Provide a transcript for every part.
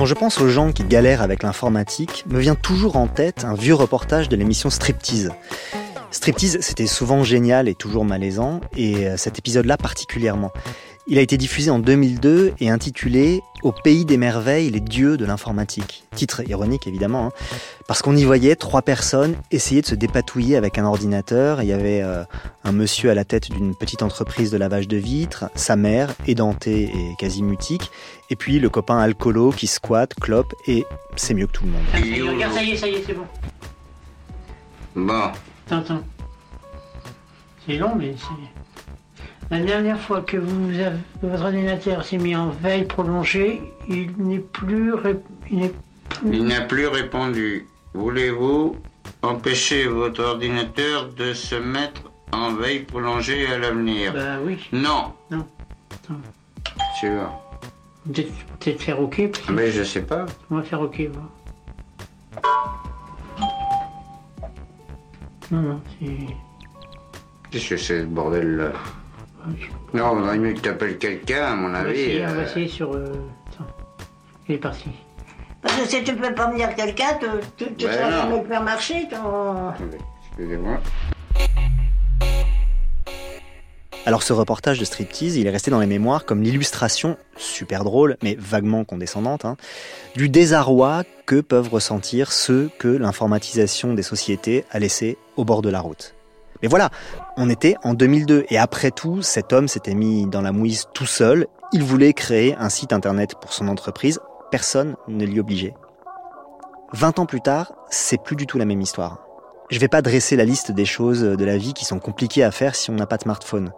Quand je pense aux gens qui galèrent avec l'informatique, me vient toujours en tête un vieux reportage de l'émission Striptease. Striptease, c'était souvent génial et toujours malaisant, et euh, cet épisode-là particulièrement. Il a été diffusé en 2002 et intitulé Au pays des merveilles, les dieux de l'informatique. Titre ironique évidemment, hein. parce qu'on y voyait trois personnes essayer de se dépatouiller avec un ordinateur. Il y avait euh, un monsieur à la tête d'une petite entreprise de lavage de vitres, sa mère, édentée et quasi mutique, et puis le copain alcoolo qui squatte, clope, et c'est mieux que tout le monde. Regarde, ça y est, ça y est, c'est bon. Bon, Attends, attends. C'est long, mais c'est... La dernière fois que vous avez, votre ordinateur s'est mis en veille prolongée, il n'est plus... ré- Il n'est plus... il n'a plus répondu. Voulez-vous empêcher votre ordinateur de se mettre en veille prolongée à l'avenir Bah oui. Non. Non. Attends. Sûr. Peut-être faire OK, parce que- Mais je sais pas. on va faire OK, voir. Non, non, c'est... Qu'est-ce que c'est ce bordel là Non, il vaudrait mieux que tu appelles quelqu'un, à mon On avis. essayer, on va euh, essayer sur... euh, Attends. Il est parti. Parce que si tu peux pas me dire quelqu'un, tu, tu, tu Ben seras non. faire marcher ton... Excusez-moi. Alors ce reportage de striptease, il est resté dans les mémoires comme l'illustration, super drôle, mais vaguement condescendante, hein, du désarroi que peuvent ressentir ceux que l'informatisation des sociétés a laissés au bord de la route. Mais voilà, on était en 2002 et après tout, cet homme s'était mis dans la mouise tout seul. Il voulait créer un site internet pour son entreprise. Personne ne l'y obligeait. 20 ans plus tard, c'est plus du tout la même histoire. Je vais pas dresser la liste des choses de la vie qui sont compliquées à faire si on n'a pas de smartphone.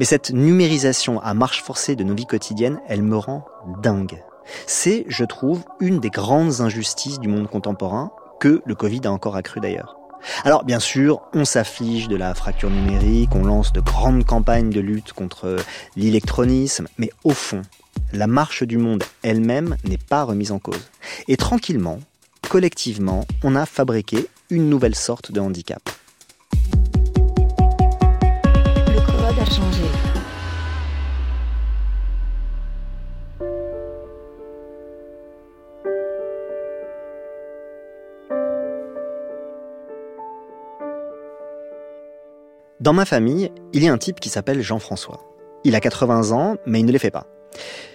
Mais cette numérisation à marche forcée de nos vies quotidiennes, elle me rend dingue. C'est, je trouve, une des grandes injustices du monde contemporain que le Covid a encore accru d'ailleurs. Alors bien sûr, on s'afflige de la fracture numérique, on lance de grandes campagnes de lutte contre l'électronisme, mais au fond, la marche du monde elle-même n'est pas remise en cause. Et tranquillement, collectivement, on a fabriqué une nouvelle sorte de handicap. Le code a changé. Dans ma famille, il y a un type qui s'appelle Jean-François. Il a 80 ans, mais il ne les fait pas.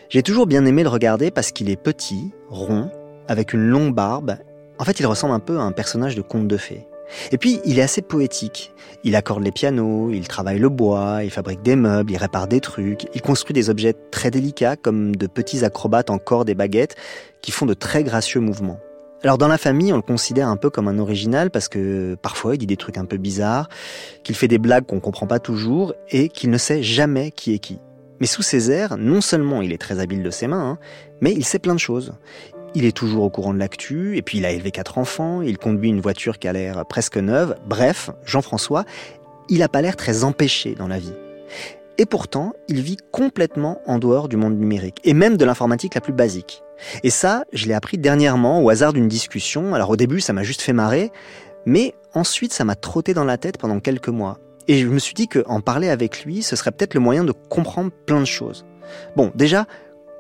J'ai toujours bien aimé le regarder parce qu'il est petit, rond, avec une longue barbe. En fait, il ressemble un peu à un personnage de conte de fées. Et puis, il est assez poétique. Il accorde les pianos, il travaille le bois, il fabrique des meubles, il répare des trucs, il construit des objets très délicats comme de petits acrobates en cordes et baguettes qui font de très gracieux mouvements. Alors dans la famille, on le considère un peu comme un original parce que parfois il dit des trucs un peu bizarres, qu'il fait des blagues qu'on comprend pas toujours et qu'il ne sait jamais qui est qui. Mais sous ses airs, non seulement il est très habile de ses mains, hein, mais il sait plein de choses. Il est toujours au courant de l'actu, et puis il a élevé quatre enfants, il conduit une voiture qui a l'air presque neuve. Bref, Jean-François, il a pas l'air très empêché dans la vie. Et pourtant, il vit complètement en dehors du monde numérique, et même de l'informatique la plus basique. Et ça, je l'ai appris dernièrement au hasard d'une discussion. Alors au début, ça m'a juste fait marrer, mais ensuite, ça m'a trotté dans la tête pendant quelques mois. Et je me suis dit qu'en parler avec lui, ce serait peut-être le moyen de comprendre plein de choses. Bon, déjà,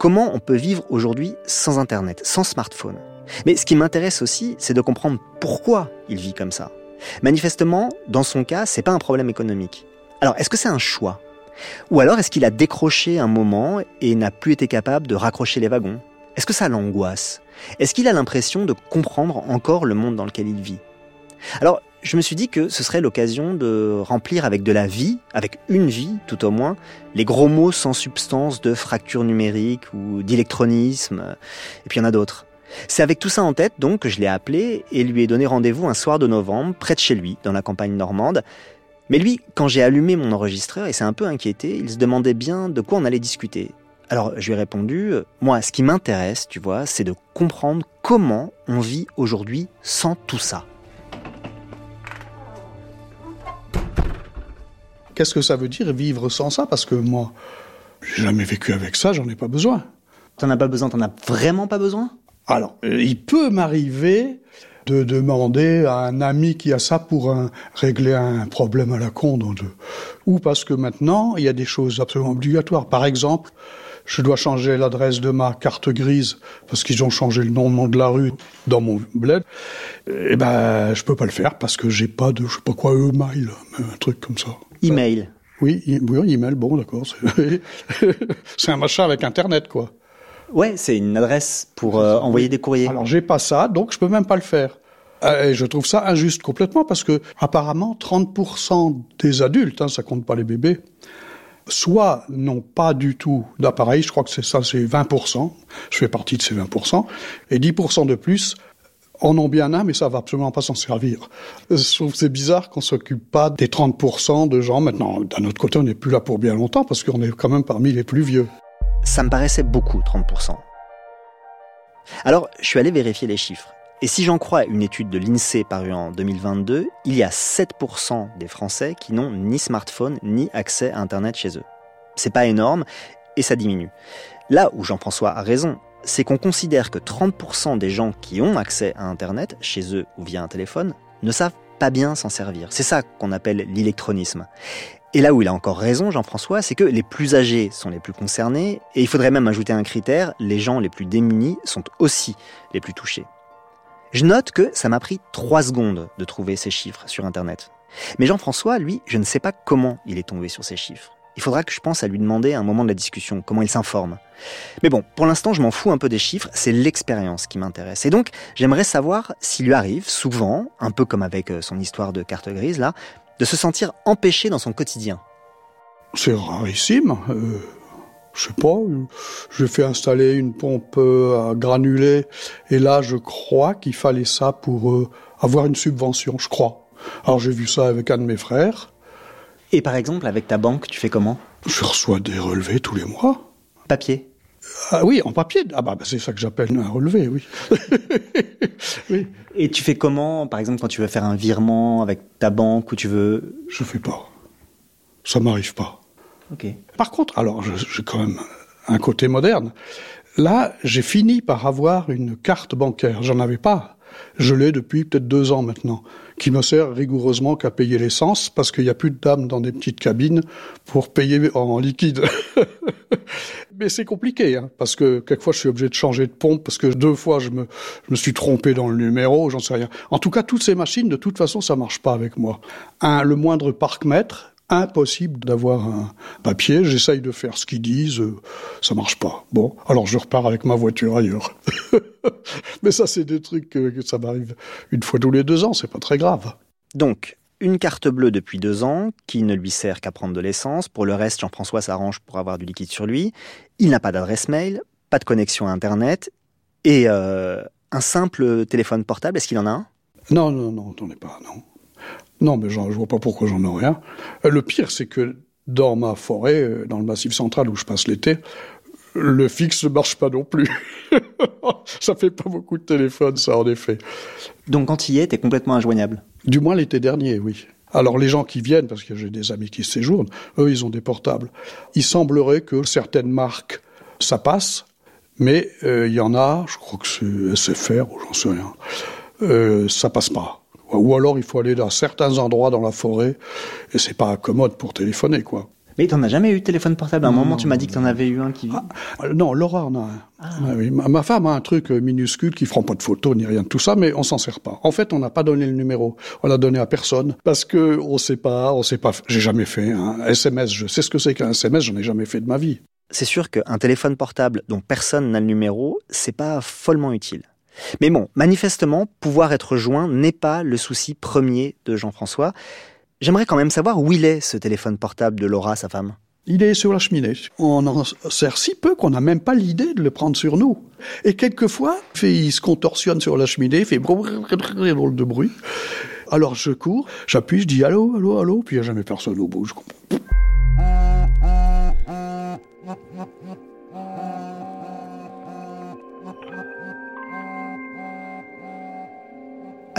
comment on peut vivre aujourd'hui sans Internet, sans smartphone? Mais ce qui m'intéresse aussi, c'est de comprendre pourquoi il vit comme ça. Manifestement, dans son cas, c'est pas un problème économique. Alors, est-ce que c'est un choix? Ou alors est-ce qu'il a décroché un moment et n'a plus été capable de raccrocher les wagons? Est-ce que ça l'angoisse? Est-ce qu'il a l'impression de comprendre encore le monde dans lequel il vit? Alors, je me suis dit que ce serait l'occasion de remplir avec de la vie, avec une vie tout au moins, les gros mots sans substance de fracture numérique ou d'électronisme, et puis il y en a d'autres. C'est avec tout ça en tête donc que je l'ai appelé et lui ai donné rendez-vous un soir de novembre, près de chez lui, dans la campagne normande. Mais lui, quand j'ai allumé mon enregistreur, il s'est un peu inquiété, il se demandait bien de quoi on allait discuter. Alors je lui ai répondu, euh, moi ce qui m'intéresse, tu vois, c'est de comprendre comment on vit aujourd'hui sans tout ça. Qu'est-ce que ça veut dire vivre sans ça? Parce que moi, j'ai jamais vécu avec ça, j'en ai pas besoin. T'en as pas besoin, t'en as vraiment pas besoin? Alors, euh, il peut m'arriver de demander à un ami qui a ça pour un- régler un problème à la con, donc ou parce que maintenant, il y a des choses absolument obligatoires. Par exemple, je dois changer l'adresse de ma carte grise parce qu'ils ont changé le nom de la rue dans mon bled, eh ben, je peux pas le faire parce que j'ai pas de, je sais pas quoi, e-mail, un truc comme ça. Email. Oui, oui, email, bon, d'accord. c'est- C'est un machin avec Internet, quoi. Ouais, c'est une adresse pour euh, envoyer des courriers. Alors, j'ai pas ça, donc je peux même pas le faire. Euh, Et je trouve ça injuste complètement parce que apparemment 30% des adultes, hein, ça compte pas les bébés, soit n'ont pas du tout d'appareil, je crois que c'est ça, c'est 20%, je fais partie de ces 20%, et 10% de plus en ont bien un, mais ça va absolument pas s'en servir. Je trouve c'est bizarre qu'on s'occupe pas des 30% de gens. Maintenant, d'un autre côté, on n'est plus là pour bien longtemps parce qu'on est quand même parmi les plus vieux. Ça me paraissait beaucoup, 30%. Alors, je suis allé vérifier les chiffres. Et si j'en crois une étude de l'INSEE parue en 2022, il y a 7% des Français qui n'ont ni smartphone ni accès à Internet chez eux. C'est pas énorme et ça diminue. Là où Jean-François a raison, c'est qu'on considère que 30% des gens qui ont accès à Internet, chez eux ou via un téléphone, ne savent pas bien s'en servir. C'est ça qu'on appelle l'électronisme. Et là où il a encore raison, Jean-François, c'est que les plus âgés sont les plus concernés, et il faudrait même ajouter un critère, les gens les plus démunis sont aussi les plus touchés. Je note que ça m'a pris trois secondes de trouver ces chiffres sur Internet. Mais Jean-François, lui, je ne sais pas comment il est tombé sur ces chiffres. Il faudra que je pense à lui demander à un moment de la discussion comment il s'informe. Mais bon, pour l'instant, je m'en fous un peu des chiffres, c'est l'expérience qui m'intéresse. Et donc, j'aimerais savoir s'il lui arrive souvent, un peu comme avec euh, son histoire de carte grise là, de se sentir empêché dans son quotidien. C'est rarissime. Euh, je sais pas. euh, J'ai fait installer une pompe euh, à granulés et là, je crois qu'il fallait ça pour avoir une subvention. Je crois. Alors j'ai vu ça avec un de mes frères. Et par exemple, avec ta banque, tu fais comment? Je reçois des relevés tous les mois. Papier? Ah oui, en papier. Ah bah, bah, c'est ça que j'appelle un relevé, oui. oui. Et tu fais comment, par exemple, quand tu veux faire un virement avec ta banque ou tu veux... Je fais pas. Ça m'arrive pas. Ok. Par contre, alors j'ai quand même un côté moderne. Là, j'ai fini par avoir une carte bancaire. J'en avais pas. Je l'ai depuis peut-être deux ans maintenant, qui me sert rigoureusement qu'à payer l'essence parce qu'il n'y a plus de dames dans des petites cabines pour payer en liquide. Mais c'est compliqué, hein, parce que quelquefois je suis obligé de changer de pompe parce que deux fois je me, je me suis trompé dans le numéro, j'en sais rien. En tout cas, toutes ces machines, de toute façon, ça marche pas avec moi. Un, le moindre parc-mètre, impossible d'avoir un papier. J'essaye de faire ce qu'ils disent, euh, ça marche pas. Bon, alors je repars avec ma voiture ailleurs. Mais ça, c'est des trucs que, ça m'arrive une fois tous les deux ans, c'est pas très grave. Donc, une carte bleue depuis deux ans, qui ne lui sert qu'à prendre de l'essence. Pour le reste, Jean-François s'arrange pour avoir du liquide sur lui. Il n'a pas d'adresse mail, pas de connexion à Internet, et euh, un simple téléphone portable. Est-ce qu'il en a un? Non, non, non, t'en es pas, non. Non, mais je vois pas pourquoi j'en ai rien. Euh, Le pire, c'est que dans ma forêt, euh, dans le massif central où je passe l'été, le fixe ne marche pas non plus. ça fait pas beaucoup de téléphone, ça, en effet. Donc, quand il y est, t'es complètement injoignable. Du moins l'été dernier, oui. Alors les gens qui viennent, parce que j'ai des amis qui séjournent, eux, ils ont des portables. Il semblerait que certaines marques, ça passe, mais euh, il y en a, je crois que c'est SFR ou j'en sais rien, euh, ça passe pas. Ou alors il faut aller dans certains endroits dans la forêt, et c'est pas commode pour téléphoner, quoi. Mais t'en as jamais eu de téléphone portable? À un moment, tu m'as dit que t'en avais eu un qui... Euh, Non, Laura en a un. Ah oui, ma, ma femme a un truc euh, minuscule qui ne fera pas de photos ni rien de tout ça, mais on s'en sert pas. En fait, on n'a pas donné le numéro. On l'a donné à personne parce que on sait pas, on sait pas. J'ai jamais fait un SMS. Je sais ce que c'est qu'un SMS. J'en ai jamais fait de ma vie. c'est sûr qu'un téléphone portable dont personne n'a le numéro, c'est pas follement utile. Mais bon, manifestement, pouvoir être joint n'est pas le souci premier de Jean-François. J'aimerais quand même savoir où il est ce téléphone portable de Laura, sa femme. Il est sur la cheminée. On en sert si peu qu'on n'a même pas l'idée de le prendre sur nous. Et quelquefois, il se contorsionne sur la cheminée, il fait drôle de bruit. Alors je cours, j'appuie, je dis allô, allô, allô, puis il n'y a jamais personne au bout.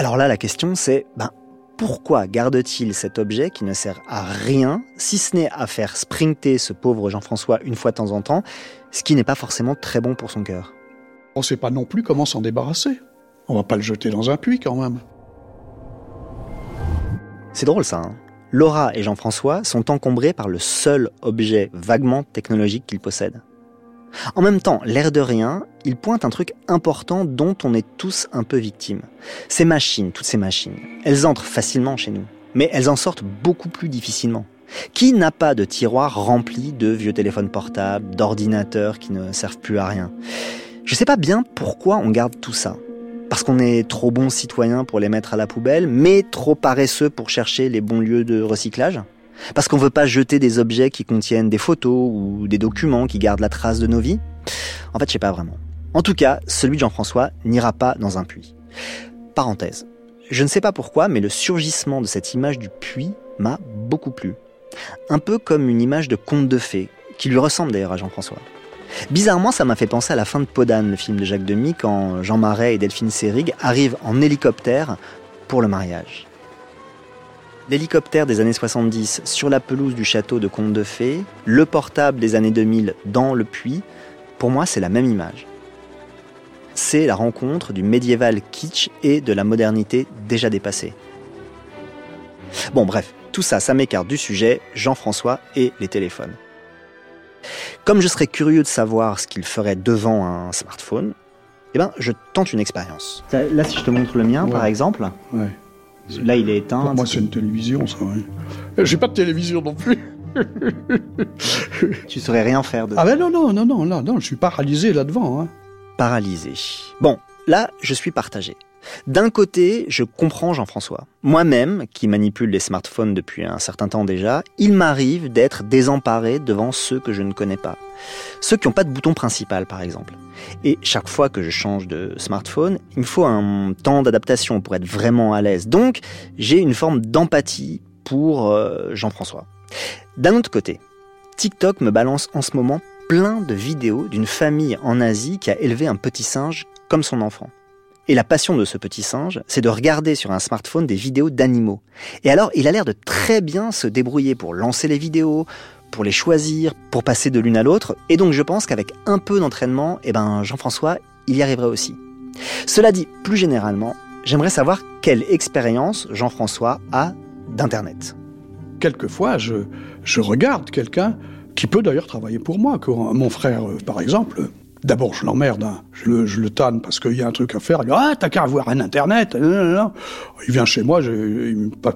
Alors là, la question c'est, ben, pourquoi garde-t-il cet objet qui ne sert à rien, si ce n'est à faire sprinter ce pauvre Jean-François une fois de temps en temps, ce qui n'est pas forcément très bon pour son cœur? On ne sait pas non plus comment s'en débarrasser. On va pas le jeter dans un puits quand même. C'est drôle ça. hein Laura et Jean-François sont encombrés par le seul objet vaguement technologique qu'ils possèdent. En même temps, l'air de rien, il pointe un truc important dont on est tous un peu victimes. Ces machines, toutes ces machines, elles entrent facilement chez nous, mais elles en sortent beaucoup plus difficilement. Qui n'a pas de tiroir rempli de vieux téléphones portables, d'ordinateurs qui ne servent plus à rien? Je sais pas bien pourquoi on garde tout ça. Parce qu'on est trop bon citoyen pour les mettre à la poubelle, mais trop paresseux pour chercher les bons lieux de recyclage? Parce qu'on veut pas jeter des objets qui contiennent des photos ou des documents qui gardent la trace de nos vies En fait, je sais pas vraiment. En tout cas, celui de Jean-François n'ira pas dans un puits. Parenthèse. Je ne sais pas pourquoi, mais le surgissement de cette image du puits m'a beaucoup plu. Un peu comme une image de conte de fées, qui lui ressemble d'ailleurs à Jean-François. Bizarrement, ça m'a fait penser à la fin de Podane, le film de Jacques Demy, quand Jean Marais et Delphine Seyrig arrivent en hélicoptère pour le mariage. L'hélicoptère des années 70 sur la pelouse du château de Conte de Fées, le portable des années 2000 dans le puits, pour moi c'est la même image. C'est la rencontre du médiéval kitsch et de la modernité déjà dépassée. Bon bref, tout ça, ça m'écarte du sujet, Jean-François et les téléphones. Comme je serais curieux de savoir ce qu'il ferait devant un smartphone, eh ben, je tente une expérience. Là, si je te montre le mien, Ouais. par exemple, Ouais. Là, il est éteint. Pour moi, c'est une télévision, ça. oui. Euh, J'ai pas de télévision non plus. Tu saurais rien faire de Ah ben non, non, non, non, là, non, je suis paralysé là-devant. Hein. paralysé. Bon, là, je suis partagé. D'un côté, je comprends Jean-François. Moi-même, qui manipule les smartphones depuis un certain temps déjà, il m'arrive d'être désemparé devant ceux que je ne connais pas. Ceux qui n'ont pas de bouton principal, par exemple. Et chaque fois que je change de smartphone, il me faut un temps d'adaptation pour être vraiment à l'aise. Donc, j'ai une forme d'empathie pour euh, Jean-François. D'un autre côté, TikTok me balance en ce moment plein de vidéos d'une famille en Asie qui a élevé un petit singe comme son enfant. Et la passion de ce petit singe, c'est de regarder sur un smartphone des vidéos d'animaux. Et alors, il a l'air de très bien se débrouiller pour lancer les vidéos, pour les choisir, pour passer de l'une à l'autre. Et donc, je pense qu'avec un peu d'entraînement, eh ben, Jean-François, il y arriverait aussi. Cela dit, plus généralement, j'aimerais savoir quelle expérience Jean-François a d'Internet. Quelquefois, je, je regarde quelqu'un qui peut d'ailleurs travailler pour moi. Mon frère, euh, par exemple, d'abord, je l'emmerde, hein. je, le, tanne parce qu'il y a un truc à faire. Il dit Ah, t'as qu'à avoir un Internet. Il vient chez moi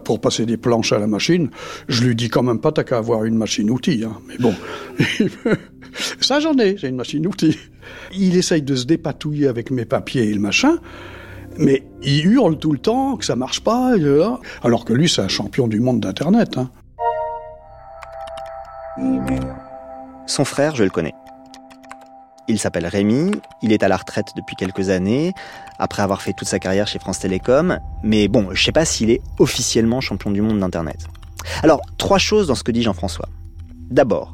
pour passer des planches à la machine. Je lui dis quand même pas T'as qu'à avoir une machine-outil. Hein. Mais bon. Ça, j'en ai, j'ai une machine-outil. Il essaye de se dépatouiller avec mes papiers et le machin. Mais il hurle tout le temps que ça marche pas, là. alors que lui, c'est un champion du monde d'Internet. Hein. Son frère, je le connais. Il s'appelle Rémi, il est à la retraite depuis quelques années, après avoir fait toute sa carrière chez France Télécom, mais bon, je sais pas s'il est officiellement champion du monde d'Internet. Alors, trois choses dans ce que dit Jean-François. D'abord,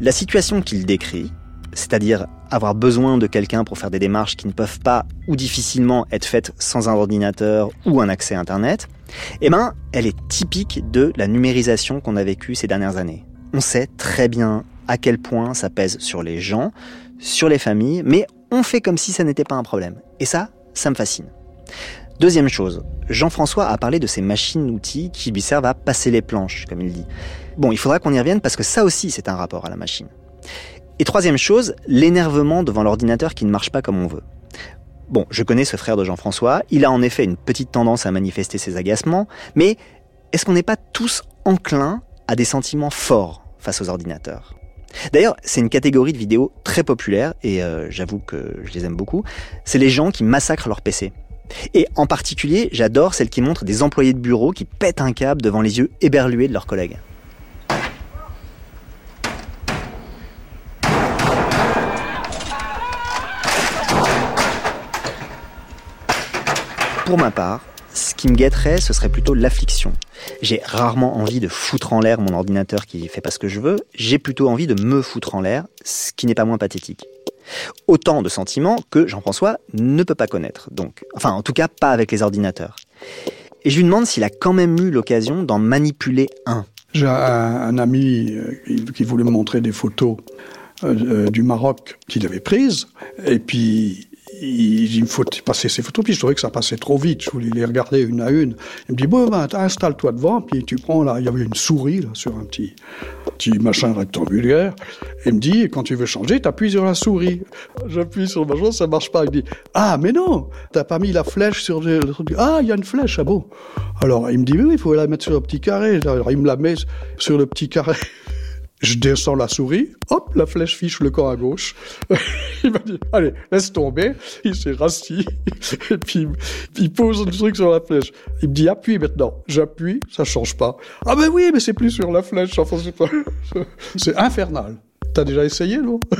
la situation qu'il décrit, c'est-à-dire avoir besoin de quelqu'un pour faire des démarches qui ne peuvent pas ou difficilement être faites sans un ordinateur ou un accès à Internet, eh ben, elle est typique de la numérisation qu'on a vécue ces dernières années. On sait très bien à quel point ça pèse sur les gens, sur les familles, mais on fait comme si ça n'était pas un problème. Et ça, ça me fascine. Deuxième chose, Jean-François a parlé de ces machines-outils qui lui servent à passer les planches, comme il dit. Bon, il faudra qu'on y revienne parce que ça aussi, c'est un rapport à la machine. Et troisième chose, l'énervement devant l'ordinateur qui ne marche pas comme on veut. Bon, je connais ce frère de Jean-François, il a en effet une petite tendance à manifester ses agacements, mais est-ce qu'on n'est pas tous enclins à des sentiments forts face aux ordinateurs? D'ailleurs, c'est une catégorie de vidéos très populaire, et euh, j'avoue que je les aime beaucoup, c'est les gens qui massacrent leur PC. Et en particulier, j'adore celles qui montrent des employés de bureau qui pètent un câble devant les yeux éberlués de leurs collègues. Pour ma part, ce qui me guetterait, ce serait plutôt l'affliction. J'ai rarement envie de foutre en l'air mon ordinateur qui fait pas ce que je veux, j'ai plutôt envie de me foutre en l'air, ce qui n'est pas moins pathétique. Autant de sentiments que Jean-François ne peut pas connaître, donc, enfin en tout cas pas avec les ordinateurs. Et je lui demande s'il a quand même eu l'occasion d'en manipuler un. J'ai un, ami euh, qui- qui voulait me montrer des photos euh, euh, du Maroc qu'il avait prises, et puis il, il me faut passer ces photos, puis je trouvais que ça passait trop vite, je voulais les regarder une à une. Il me dit, bon, ben, installe-toi devant, puis tu prends, là, il y avait une souris, là, sur un petit, petit machin rectangulaire. Il me dit, quand tu veux changer, t'appuies sur la souris. J'appuie sur le machin, ça marche pas. Il dit, ah, mais non, t'as pas mis la flèche sur le truc. Ah, il y a une flèche, ah bon. Alors, il me dit, oui, il faut la mettre sur le petit carré. Alors, il me la met sur le petit carré. Je descends la souris, hop, la flèche fiche le corps à gauche. il m'a dit, allez, laisse tomber. Il s'est rassis, et puis il pose le truc sur la flèche. Il me dit, appuie maintenant. J'appuie, ça change pas. Ah ben oui, mais c'est plus sur la flèche. Enfin, c'est pas... c'est infernal. T'as déjà essayé, non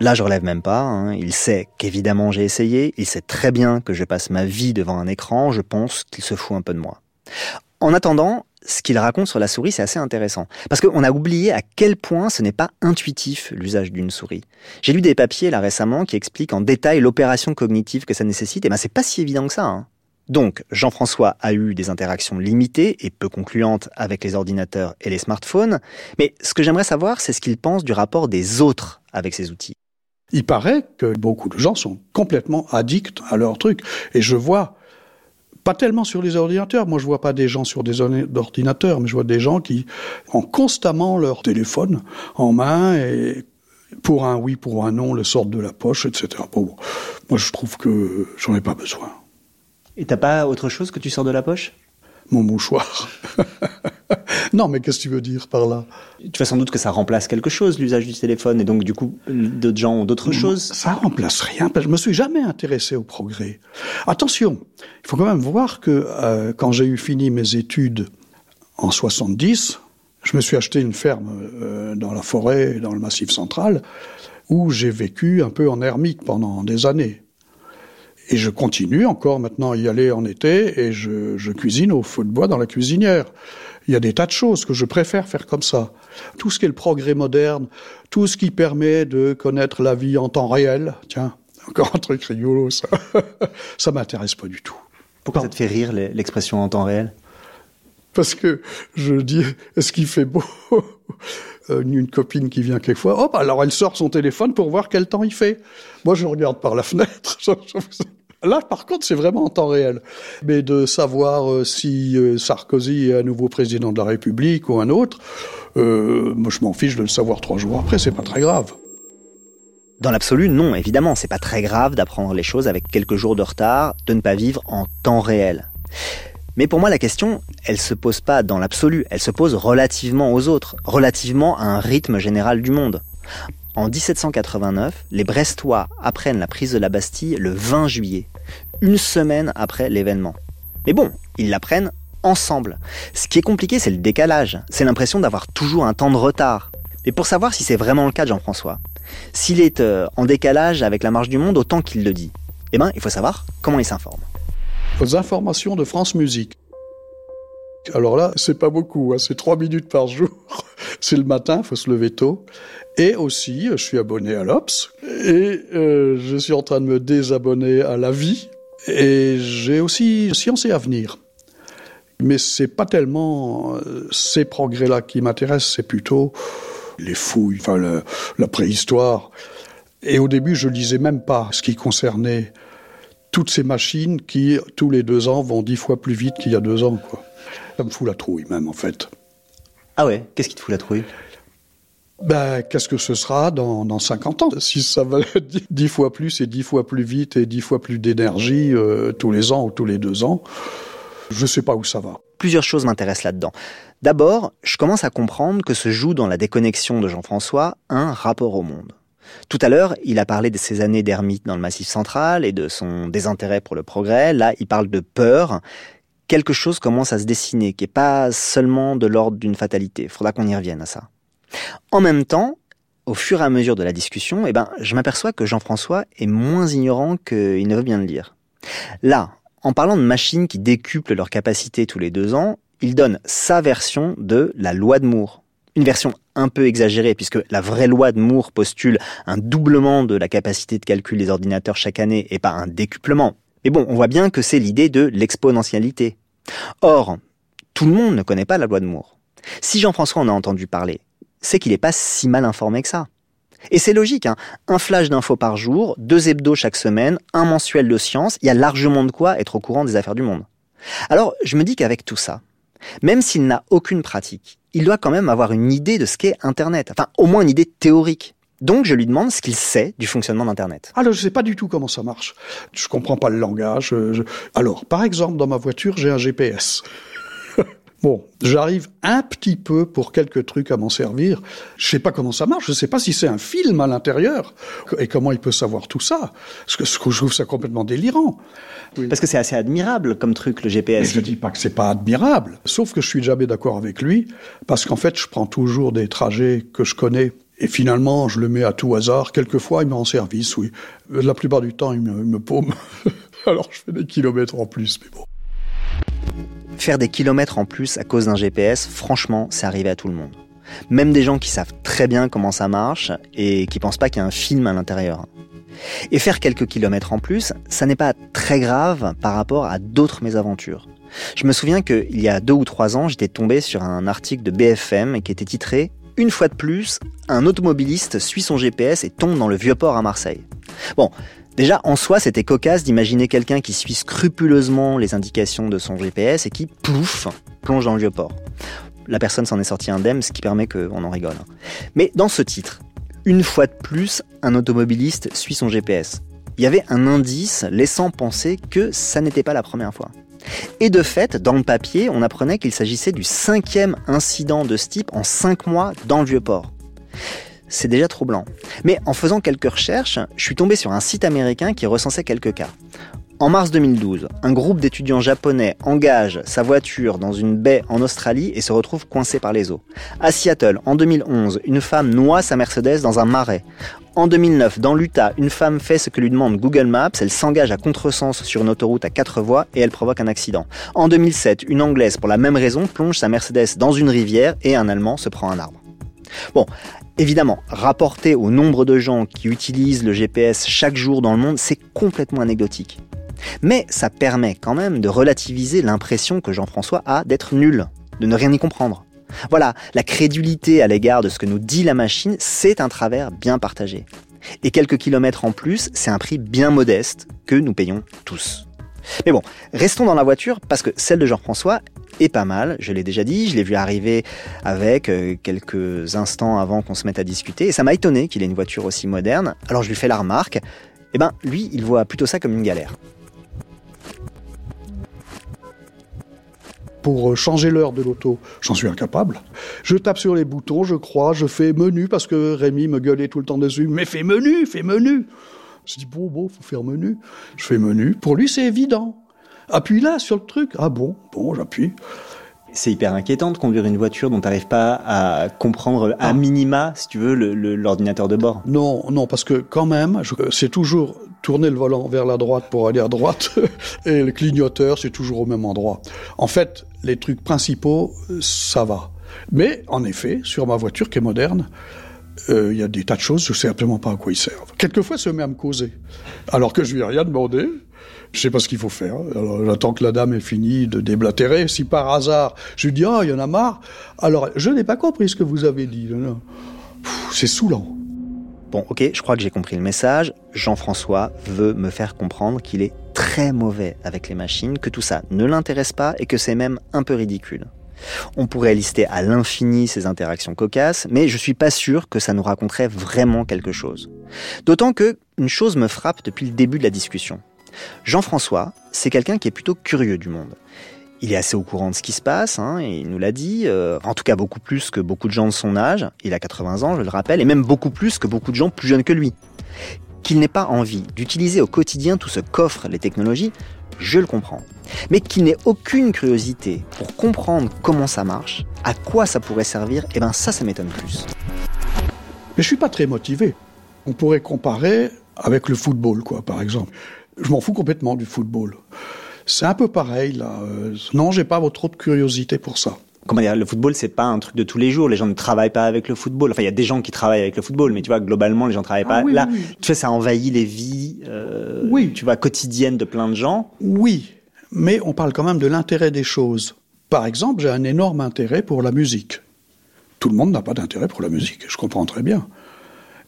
Là, je relève même pas. hein. Il sait qu'évidemment j'ai essayé. Il sait très bien que je passe ma vie devant un écran. Je pense qu'il se fout un peu de moi. En attendant, ce qu'il raconte sur la souris, c'est assez intéressant. Parce qu'on a oublié à quel point ce n'est pas intuitif l'usage d'une souris. J'ai lu des papiers là récemment qui expliquent en détail l'opération cognitive que ça nécessite. Et ben c'est pas si évident que ça. hein. Donc, Jean-François a eu des interactions limitées et peu concluantes avec les ordinateurs et les smartphones. Mais ce que j'aimerais savoir, c'est ce qu'il pense du rapport des autres avec ces outils. Il paraît que beaucoup de gens sont complètement addicts à leur truc. Et je vois, pas tellement sur les ordinateurs, moi je vois pas des gens sur des ordinateurs, mais je vois des gens qui ont constamment leur téléphone en main et pour un oui, pour un non, le sortent de la poche, etc. Bon, moi je trouve que j'en ai pas besoin. Et t'as pas autre chose que tu sors de la poche? Mon mouchoir. non, mais qu'est-ce que tu veux dire par là? Tu vois sans doute que ça remplace quelque chose, l'usage du téléphone, et donc du coup, d'autres gens ont d'autres choses. Ça remplace rien, parce que je me suis jamais intéressé au progrès. Attention, il faut quand même voir que euh, quand j'ai eu fini mes études en 70, je me suis acheté une ferme euh, dans la forêt, dans le Massif central, où j'ai vécu un peu en ermite pendant des années. Et je continue encore maintenant à y aller en été et je, je cuisine au feu de bois dans la cuisinière. Il y a des tas de choses que je préfère faire comme ça. Tout ce qui est le progrès moderne, tout ce qui permet de connaître la vie en temps réel, tiens, encore un truc rigolo ça, ça m'intéresse pas du tout. Pourquoi ça te fait rire l'expression en temps réel? Parce que je dis, est-ce qu'il fait beau? Euh, Une copine qui vient quelquefois, hop, alors elle sort son téléphone pour voir quel temps il fait. Moi, je regarde par la fenêtre. Là, par contre, c'est vraiment en temps réel. Mais de savoir euh, si euh, Sarkozy est un nouveau président de la République ou un autre, euh, moi, je m'en fiche de le savoir trois jours après, c'est pas très grave. Dans l'absolu, non, évidemment, c'est pas très grave d'apprendre les choses avec quelques jours de retard, de ne pas vivre en temps réel. Mais pour moi, la question, elle se pose pas dans l'absolu, elle se pose relativement aux autres, relativement à un rythme général du monde. En 1789, les Brestois apprennent la prise de la Bastille le 20 juillet, une semaine après l'événement. Mais bon, ils l'apprennent ensemble. Ce qui est compliqué, c'est le décalage. C'est l'impression d'avoir toujours un temps de retard. Et pour savoir si c'est vraiment le cas de Jean-François, s'il est euh, en décalage avec la marche du monde autant qu'il le dit, eh ben, il faut savoir comment il s'informe. Aux informations de France Musique. Alors là, c'est pas beaucoup, hein, c'est trois minutes par jour. C'est le matin, faut se lever tôt. Et aussi, je suis abonné à l'Obs et euh, je suis en train de me désabonner à La Vie. Et j'ai aussi Science et Avenir. Mais c'est pas tellement euh, ces progrès-là qui m'intéressent, c'est plutôt les fouilles, enfin la préhistoire. Et au début, je lisais même pas ce qui concernait toutes ces machines qui, tous les deux ans, vont dix fois plus vite qu'il y a deux ans. Ça me fout la trouille même, en fait. Ah ouais, qu'est-ce qui te fout la trouille? Ben, qu'est-ce que ce sera dans, dans 50 ans? Si ça va être dix- dix fois plus et dix fois plus vite et dix fois plus d'énergie euh, tous les ans ou tous les deux ans, je sais pas où ça va. Plusieurs choses m'intéressent là-dedans. D'abord, je commence à comprendre que se joue dans la déconnexion de Jean-François un rapport au monde. Tout à l'heure, il a parlé de ses années d'ermite dans le Massif central et de son désintérêt pour le progrès. Là, il parle de peur. Quelque chose commence à se dessiner, qui est pas seulement de l'ordre d'une fatalité. Il faudra qu'on y revienne à ça. En même temps, au fur et à mesure de la discussion, eh ben, je m'aperçois que Jean-François est moins ignorant qu'il ne veut bien le dire. Là, en parlant de machines qui décuplent leur capacité tous les deux ans, il donne sa version de la loi de Moore. Une version un peu exagérée, puisque la vraie loi de Moore postule un doublement de la capacité de calcul des ordinateurs chaque année et pas un décuplement. Mais bon, on voit bien que c'est l'idée de l'exponentialité. Or, tout le monde ne connaît pas la loi de Moore. Si Jean-François en a entendu parler, c'est qu'il n'est pas si mal informé que ça. Et c'est logique, hein. un flash d'infos par jour, deux hebdos chaque semaine, un mensuel de science, il y a largement de quoi être au courant des affaires du monde. Alors, je me dis qu'avec tout ça, même s'il n'a aucune pratique, il doit quand même avoir une idée de ce qu'est Internet, enfin au moins une idée théorique. Donc je lui demande ce qu'il sait du fonctionnement d'Internet. Alors je sais pas du tout comment ça marche. Je comprends pas le langage. je- Alors, par exemple, dans ma voiture, j'ai un GPS. Bon, j'arrive un petit peu pour quelques trucs à m'en servir. Je sais pas comment ça marche. Je sais pas si c'est un film à l'intérieur et comment il peut savoir tout ça. Parce que ce que je trouve ça complètement délirant. Parce que c'est assez admirable comme truc, le GPS. je dis pas que c'est pas admirable. Sauf que je suis jamais d'accord avec lui parce qu'en fait, je prends toujours des trajets que je connais. Et finalement, je le mets à tout hasard. Quelquefois, il me rend service, oui. La plupart du temps, il me, paume. Alors, je fais des kilomètres en plus, mais bon. Faire des kilomètres en plus à cause d'un GPS, franchement, c'est arrivé à tout le monde. Même des gens qui savent très bien comment ça marche et qui pensent pas qu'il y a un film à l'intérieur. Et faire quelques kilomètres en plus, ça n'est pas très grave par rapport à d'autres mésaventures. Je me souviens qu'il y a deux ou trois ans, j'étais tombé sur un article de BFM qui était titré Une fois de plus, un automobiliste suit son GPS et tombe dans le vieux port à Marseille. Bon, Déjà, en soi, c'était cocasse d'imaginer quelqu'un qui suit scrupuleusement les indications de son GPS et qui, plouf, plonge dans le vieux port. La personne s'en est sortie indemne, ce qui permet qu'on en rigole. Mais dans ce titre, une fois de plus, un automobiliste suit son GPS. Il y avait un indice laissant penser que ça n'était pas la première fois. Et de fait, dans le papier, on apprenait qu'il s'agissait du cinquième incident de ce type en cinq mois dans le vieux port c'est déjà troublant. Mais en faisant quelques recherches, je suis tombé sur un site américain qui recensait quelques cas. En mars 2012, un groupe d'étudiants japonais engage sa voiture dans une baie en Australie et se retrouve coincé par les eaux. À Seattle, en 2011, une femme noie sa Mercedes dans un marais. En 2009, dans l'Utah, une femme fait ce que lui demande Google Maps, elle s'engage à contresens sur une autoroute à quatre voies et elle provoque un accident. En 2007, une Anglaise, pour la même raison, plonge sa Mercedes dans une rivière et un Allemand se prend un arbre. Bon, Évidemment, rapporté au nombre de gens qui utilisent le GPS chaque jour dans le monde, c'est complètement anecdotique. Mais ça permet quand même de relativiser l'impression que Jean-François a d'être nul, de ne rien y comprendre. Voilà, la crédulité à l'égard de ce que nous dit la machine, c'est un travers bien partagé. Et quelques kilomètres en plus, c'est un prix bien modeste que nous payons tous. Mais bon, restons dans la voiture parce que celle de Jean-François est pas mal, je l'ai déjà dit, je l'ai vu arriver avec euh, quelques instants avant qu'on se mette à discuter et ça m'a étonné qu'il ait une voiture aussi moderne. Alors je lui fais la remarque, eh ben lui, il voit plutôt ça comme une galère. Pour euh, changer l'heure de l'auto, j'en suis incapable. Je tape sur les boutons, je crois, je fais menu parce que Rémi me gueulait tout le temps dessus. Mais fais menu, fais menu. Je dis bon, bon, faut faire menu. Je fais menu. Pour lui, c'est évident. Appuie là sur le truc. Ah bon, bon, j'appuie. C'est hyper inquiétant de conduire une voiture dont tu n'arrives pas à comprendre à minima, si tu veux, l'ordinateur de bord. Non, non, parce que quand même, c'est toujours tourner le volant vers la droite pour aller à droite, et le clignoteur, c'est toujours au même endroit. En fait, les trucs principaux, ça va. Mais en effet, sur ma voiture qui est moderne, il euh, y a des tas de choses, je sais absolument pas à quoi ils servent. Quelquefois, me met à me causer. Alors que je lui ai rien demandé, je sais pas ce qu'il faut faire. Alors, j'attends que la dame ait fini de déblatérer. Si par hasard, je lui dis, ah, oh, il y en a marre. Alors, je n'ai pas compris ce que vous avez dit. C'est saoulant. Bon, ok, je crois que j'ai compris le message. Jean-François veut me faire comprendre qu'il est très mauvais avec les machines, que tout ça ne l'intéresse pas et que c'est même un peu ridicule. On pourrait lister à l'infini ces interactions cocasses, mais je suis pas sûr que ça nous raconterait vraiment quelque chose. D'autant que une chose me frappe depuis le début de la discussion. Jean-François, c'est quelqu'un qui est plutôt curieux du monde. Il est assez au courant de ce qui se passe, hein, et il nous l'a dit, euh, en tout cas beaucoup plus que beaucoup de gens de son âge, il a 80 ans, je le rappelle, et même beaucoup plus que beaucoup de gens plus jeunes que lui. Qu'il n'ait pas envie d'utiliser au quotidien tout ce qu'offrent les technologies, je le comprends. Mais qu'il n'ait aucune curiosité pour comprendre comment ça marche, à quoi ça pourrait servir, eh ben ça, ça m'étonne plus. Mais je suis pas très motivé. On pourrait comparer avec le football, quoi, par exemple. Je m'en fous complètement du football. C'est un peu pareil, là. Non, j'ai pas trop de curiosité pour ça. Comment dire, le football, c'est pas un truc de tous les jours. Les gens ne travaillent pas avec le football. Enfin, il y a des gens qui travaillent avec le football, mais tu vois, globalement, les gens travaillent pas. Ah oui, là, oui. tu vois, ça envahit les vies, euh, Oui. tu vois, quotidiennes de plein de gens. Oui, mais on parle quand même de l'intérêt des choses. Par exemple, j'ai un énorme intérêt pour la musique. Tout le monde n'a pas d'intérêt pour la musique, je comprends très bien.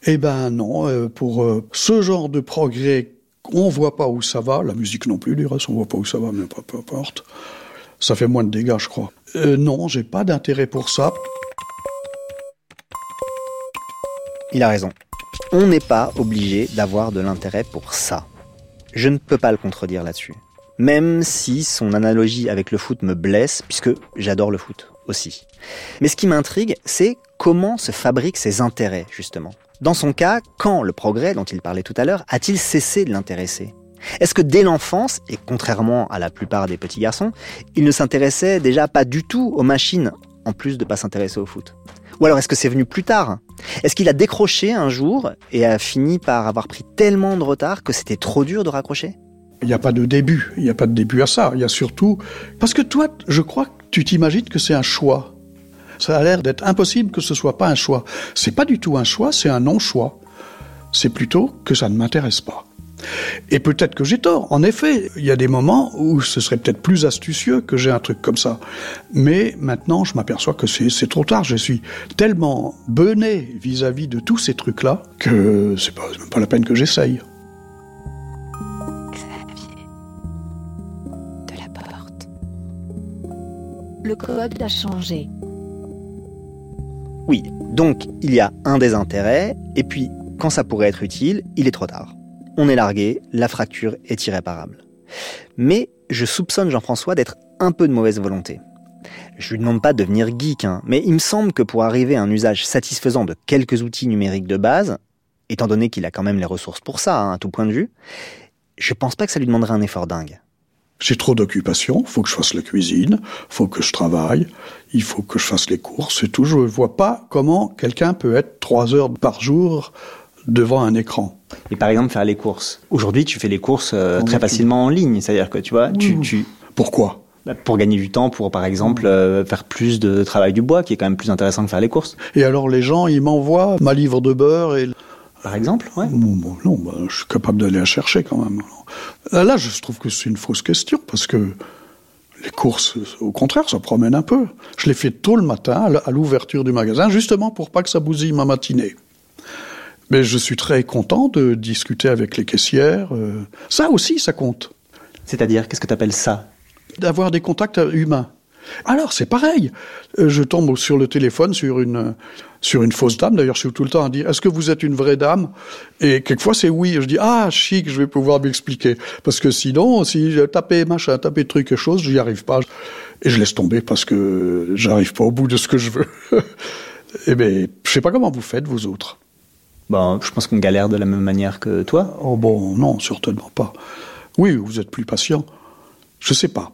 Eh ben non, euh, pour euh, ce genre de progrès, on voit pas où ça va. La musique non plus, du reste, on voit pas où ça va, mais peu, importe. Ça fait moins de dégâts, je crois. Euh, non, j'ai pas d'intérêt pour ça. Il a raison. On n'est pas obligé d'avoir de l'intérêt pour ça. Je ne peux pas le contredire là-dessus. Même si son analogie avec le foot me blesse, puisque j'adore le foot aussi. Mais ce qui m'intrigue, c'est comment se fabriquent ses intérêts, justement. Dans son cas, quand le progrès dont il parlait tout à l'heure a-t-il cessé de l'intéresser? Est-ce que dès l'enfance, et contrairement à la plupart des petits garçons, il ne s'intéressait déjà pas du tout aux machines, en plus de pas s'intéresser au foot? Ou alors est-ce que c'est venu plus tard? Est-ce qu'il a décroché un jour et a fini par avoir pris tellement de retard que c'était trop dur de raccrocher? Il n'y a pas de début, il n'y a pas de début à ça. Il y a surtout... Parce que toi, je crois que tu t'imagines que c'est un choix. Ça a l'air d'être impossible que ce soit pas un choix. C'est pas du tout un choix, c'est un non-choix. C'est plutôt que ça ne m'intéresse pas. Et peut-être que j'ai tort. En effet, il y a des moments où ce serait peut-être plus astucieux que j'ai un truc comme ça. Mais maintenant, je m'aperçois que c'est trop tard. Je suis tellement bené vis-à-vis de tous ces trucs-là que c'est pas, même pas la peine que j'essaye. De la porte. Le code a changé. Oui, donc il y a un désintérêt, et puis quand ça pourrait être utile, il est trop tard. On est largué, la fracture est irréparable. Mais je soupçonne Jean-François d'être un peu de mauvaise volonté. Je lui demande pas de devenir geek, hein, mais il me semble que pour arriver à un usage satisfaisant de quelques outils numériques de base, étant donné qu'il a quand même les ressources pour ça, hein, à tout point de vue, je pense pas que ça lui demanderait un effort dingue. J'ai trop d'occupations, faut que je fasse la cuisine, faut que je travaille, il faut que je fasse les courses et tout. Je ne vois pas comment quelqu'un peut être trois heures par jour devant un écran. Et par exemple, faire les courses. Aujourd'hui, tu fais les courses euh, très facilement en ligne, c'est-à-dire que tu vois, tu, tu... Pourquoi? Bah, Pour gagner du temps, pour par exemple euh, faire plus de travail du bois, qui est quand même plus intéressant que faire les courses. Et alors les gens, ils m'envoient ma livre de beurre et Par exemple, ouais. Bon, bon, non, bah, je suis capable d'aller la chercher quand même. Là, là, je trouve que c'est une fausse question parce que les courses, au contraire, ça promène un peu. Je les fais tôt le matin à l'ouverture du magasin, justement pour pas que ça bousille ma matinée. Mais je suis très content de discuter avec les caissières. euh, Ça aussi, ça compte. C'est-à-dire, qu'est-ce que tu appelles ça? D'avoir des contacts humains. Alors, c'est pareil. Euh, Je tombe sur le téléphone sur une, sur une fausse dame. D'ailleurs, je suis tout le temps à dire, est-ce que vous êtes une vraie dame? Et quelquefois, c'est oui. Je dis, ah, chic, je vais pouvoir m'expliquer. Parce que sinon, si je tapais machin, tapais truc, quelque chose, j'y arrive pas. Et je laisse tomber parce que j'arrive pas au bout de ce que je veux. Eh bien, je sais pas comment vous faites, vous autres. Bon, je pense qu'on galère de la même manière que toi. Oh bon, non, certainement pas. Oui, vous êtes plus patient. Je sais pas.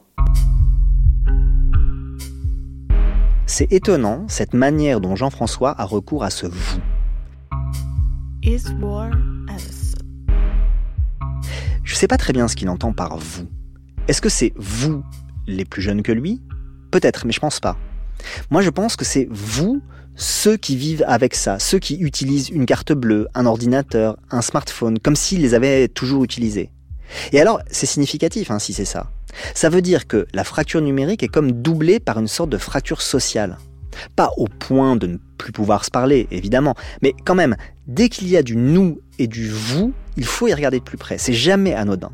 C'est étonnant, cette manière dont Jean-François a recours à ce vous. Is war as Je sais pas très bien ce qu'il entend par vous. Est-ce que c'est vous, les plus jeunes que lui? Peut-être, mais je pense pas. Moi, je pense que c'est vous, ceux qui vivent avec ça, ceux qui utilisent une carte bleue, un ordinateur, un smartphone, comme s'ils les avaient toujours utilisés. Et alors, c'est significatif hein, si c'est ça. Ça veut dire que la fracture numérique est comme doublée par une sorte de fracture sociale. Pas au point de ne plus pouvoir se parler, évidemment, mais quand même, dès qu'il y a du nous et du vous, il faut y regarder de plus près. C'est jamais anodin.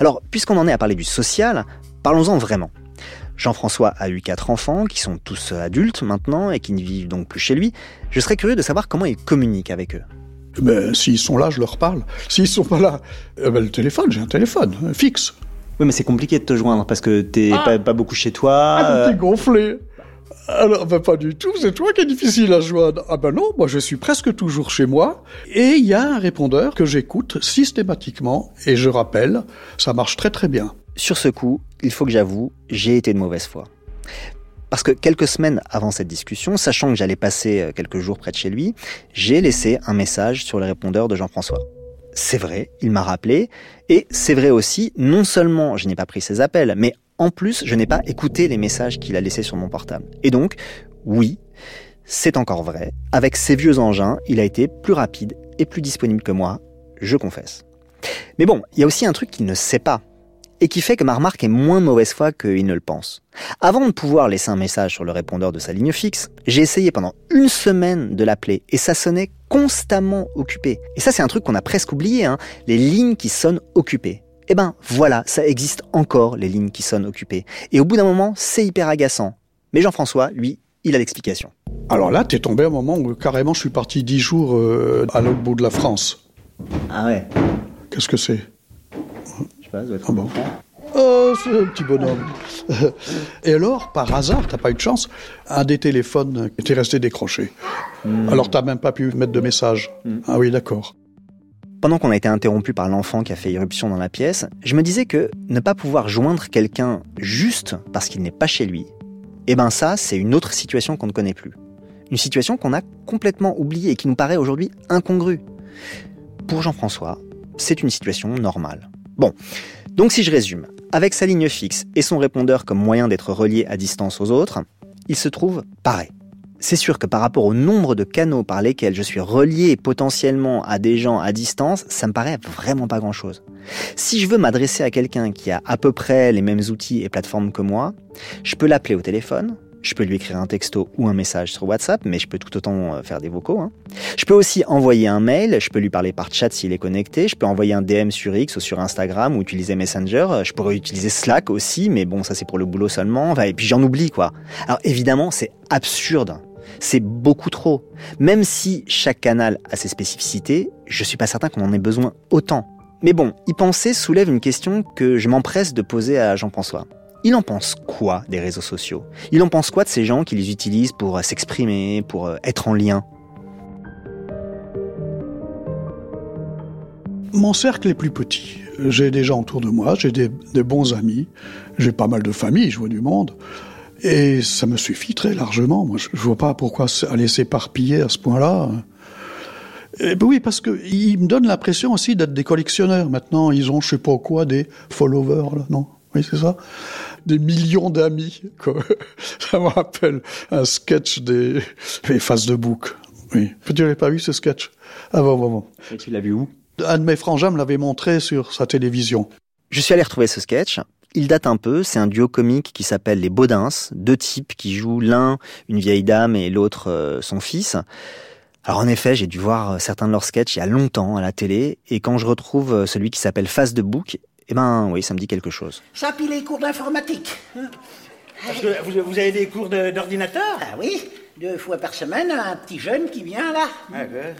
Alors, puisqu'on en est à parler du social, parlons-en vraiment. Jean-François a eu quatre enfants, qui sont tous adultes maintenant et qui ne vivent donc plus chez lui. Je serais curieux de savoir comment il communique avec eux. Ben, s'ils sont là, je leur parle. S'ils sont pas là, eh ben, le téléphone, j'ai un téléphone euh, fixe. Oui, mais c'est compliqué de te joindre parce que t'es pas, pas beaucoup chez toi. Ah, euh, t'es gonflé. Alors, ben, pas du tout, c'est toi qui est difficile à joindre. Ah ben non, moi je suis presque toujours chez moi. Et il y a un répondeur que j'écoute systématiquement et je rappelle, ça marche très très bien. Sur ce coup, il faut que j'avoue, j'ai été de mauvaise foi. Parce que quelques semaines avant cette discussion, sachant que j'allais passer euh, quelques jours près de chez lui, j'ai laissé un message sur le répondeur de Jean-François. C'est vrai, il m'a rappelé, et c'est vrai aussi, non seulement je n'ai pas pris ses appels, mais en plus je n'ai pas écouté les messages qu'il a laissés sur mon portable. Et donc, oui, c'est encore vrai, avec ses vieux engins, il a été plus rapide et plus disponible que moi, je confesse. Mais bon, il y a aussi un truc qu'il ne sait pas, et qui fait que ma remarque est moins mauvaise foi qu'il ne le pense. Avant de pouvoir laisser un message sur le répondeur de sa ligne fixe, j'ai essayé pendant une semaine de l'appeler et ça sonnait constamment occupé. Et ça c'est un truc qu'on a presque oublié, hein, les lignes qui sonnent occupées. Eh ben voilà, ça existe encore les lignes qui sonnent occupées. Et au bout d'un moment, c'est hyper agaçant. Mais Jean-François, lui, il a l'explication. Alors là, t'es tombé à un moment où carrément je suis parti dix jours euh, à l'autre bout de la France. Ah ouais Qu'est-ce que c'est? Pas, ça doit être Ah bon Oh, c'est un petit bonhomme. Et alors, par hasard, t'as pas eu de chance, un des téléphones était resté décroché. Alors t'as même pas pu mettre de message. Ah oui, d'accord. Pendant qu'on a été interrompu par l'enfant qui a fait irruption dans la pièce, je me disais que ne pas pouvoir joindre quelqu'un juste parce qu'il n'est pas chez lui, eh ben ça, c'est une autre situation qu'on ne connaît plus. Une situation qu'on a complètement oubliée et qui nous paraît aujourd'hui incongrue. Pour Jean-François, c'est une situation normale. Bon, donc si je résume, avec sa ligne fixe et son répondeur comme moyen d'être relié à distance aux autres, il se trouve pareil. C'est sûr que par rapport au nombre de canaux par lesquels je suis relié potentiellement à des gens à distance, ça me paraît vraiment pas grand-chose. Si je veux m'adresser à quelqu'un qui a à peu près les mêmes outils et plateformes que moi, je peux l'appeler au téléphone, je peux lui écrire un texto ou un message sur WhatsApp, mais je peux tout autant euh, faire des vocaux. hein. Je peux aussi envoyer un mail, je peux lui parler par chat s'il est connecté, je peux envoyer un DM sur X ou sur Instagram ou utiliser Messenger, Euh, je pourrais utiliser Slack aussi, mais bon, ça c'est pour le boulot seulement, Enfin, et puis j'en oublie quoi. Alors évidemment, c'est absurde. C'est beaucoup trop. Même si chaque canal a ses spécificités, je suis pas certain qu'on en ait besoin autant. Mais bon, y penser soulève une question que je m'empresse de poser à Jean-François. Il en pense quoi des réseaux sociaux? Il en pense quoi de ces gens qui les utilisent pour euh, s'exprimer, pour euh, être en lien? Mon cercle est plus petit. J'ai des gens autour de moi, j'ai des, bons amis, j'ai pas mal de familles, je vois du monde. Et ça me suffit très largement. Je, je vois pas pourquoi aller s'éparpiller à ce point-là. Et ben oui, parce que ils me donnent l'impression aussi d'être des collectionneurs. Maintenant, ils ont, je sais pas quoi, des followers, non? Oui, c'est ça? Des millions d'amis. Ça me rappelle un sketch des, des faces de bouc. Oui. Tu l'avais pas vu, ce sketch? Ah bon, bon, bon. Et tu l'as vu où? Un de mes frangins me l'avait montré sur sa télévision. Je suis allé retrouver ce sketch. Il date un peu, c'est un duo comique qui s'appelle Les Baudins, deux types qui jouent l'un une vieille dame et l'autre euh, son fils. Alors en effet, j'ai dû voir euh, certains de leurs sketchs il y a longtemps à la télé, et quand je retrouve euh, celui qui s'appelle Face de Bouc, eh ben oui, ça me dit quelque chose. Ça, puis les cours d'informatique. hein. Parce que vous, vous avez des cours de- d'ordinateur Ah oui, deux fois par semaine, un petit jeune qui vient là. Ah, ouais.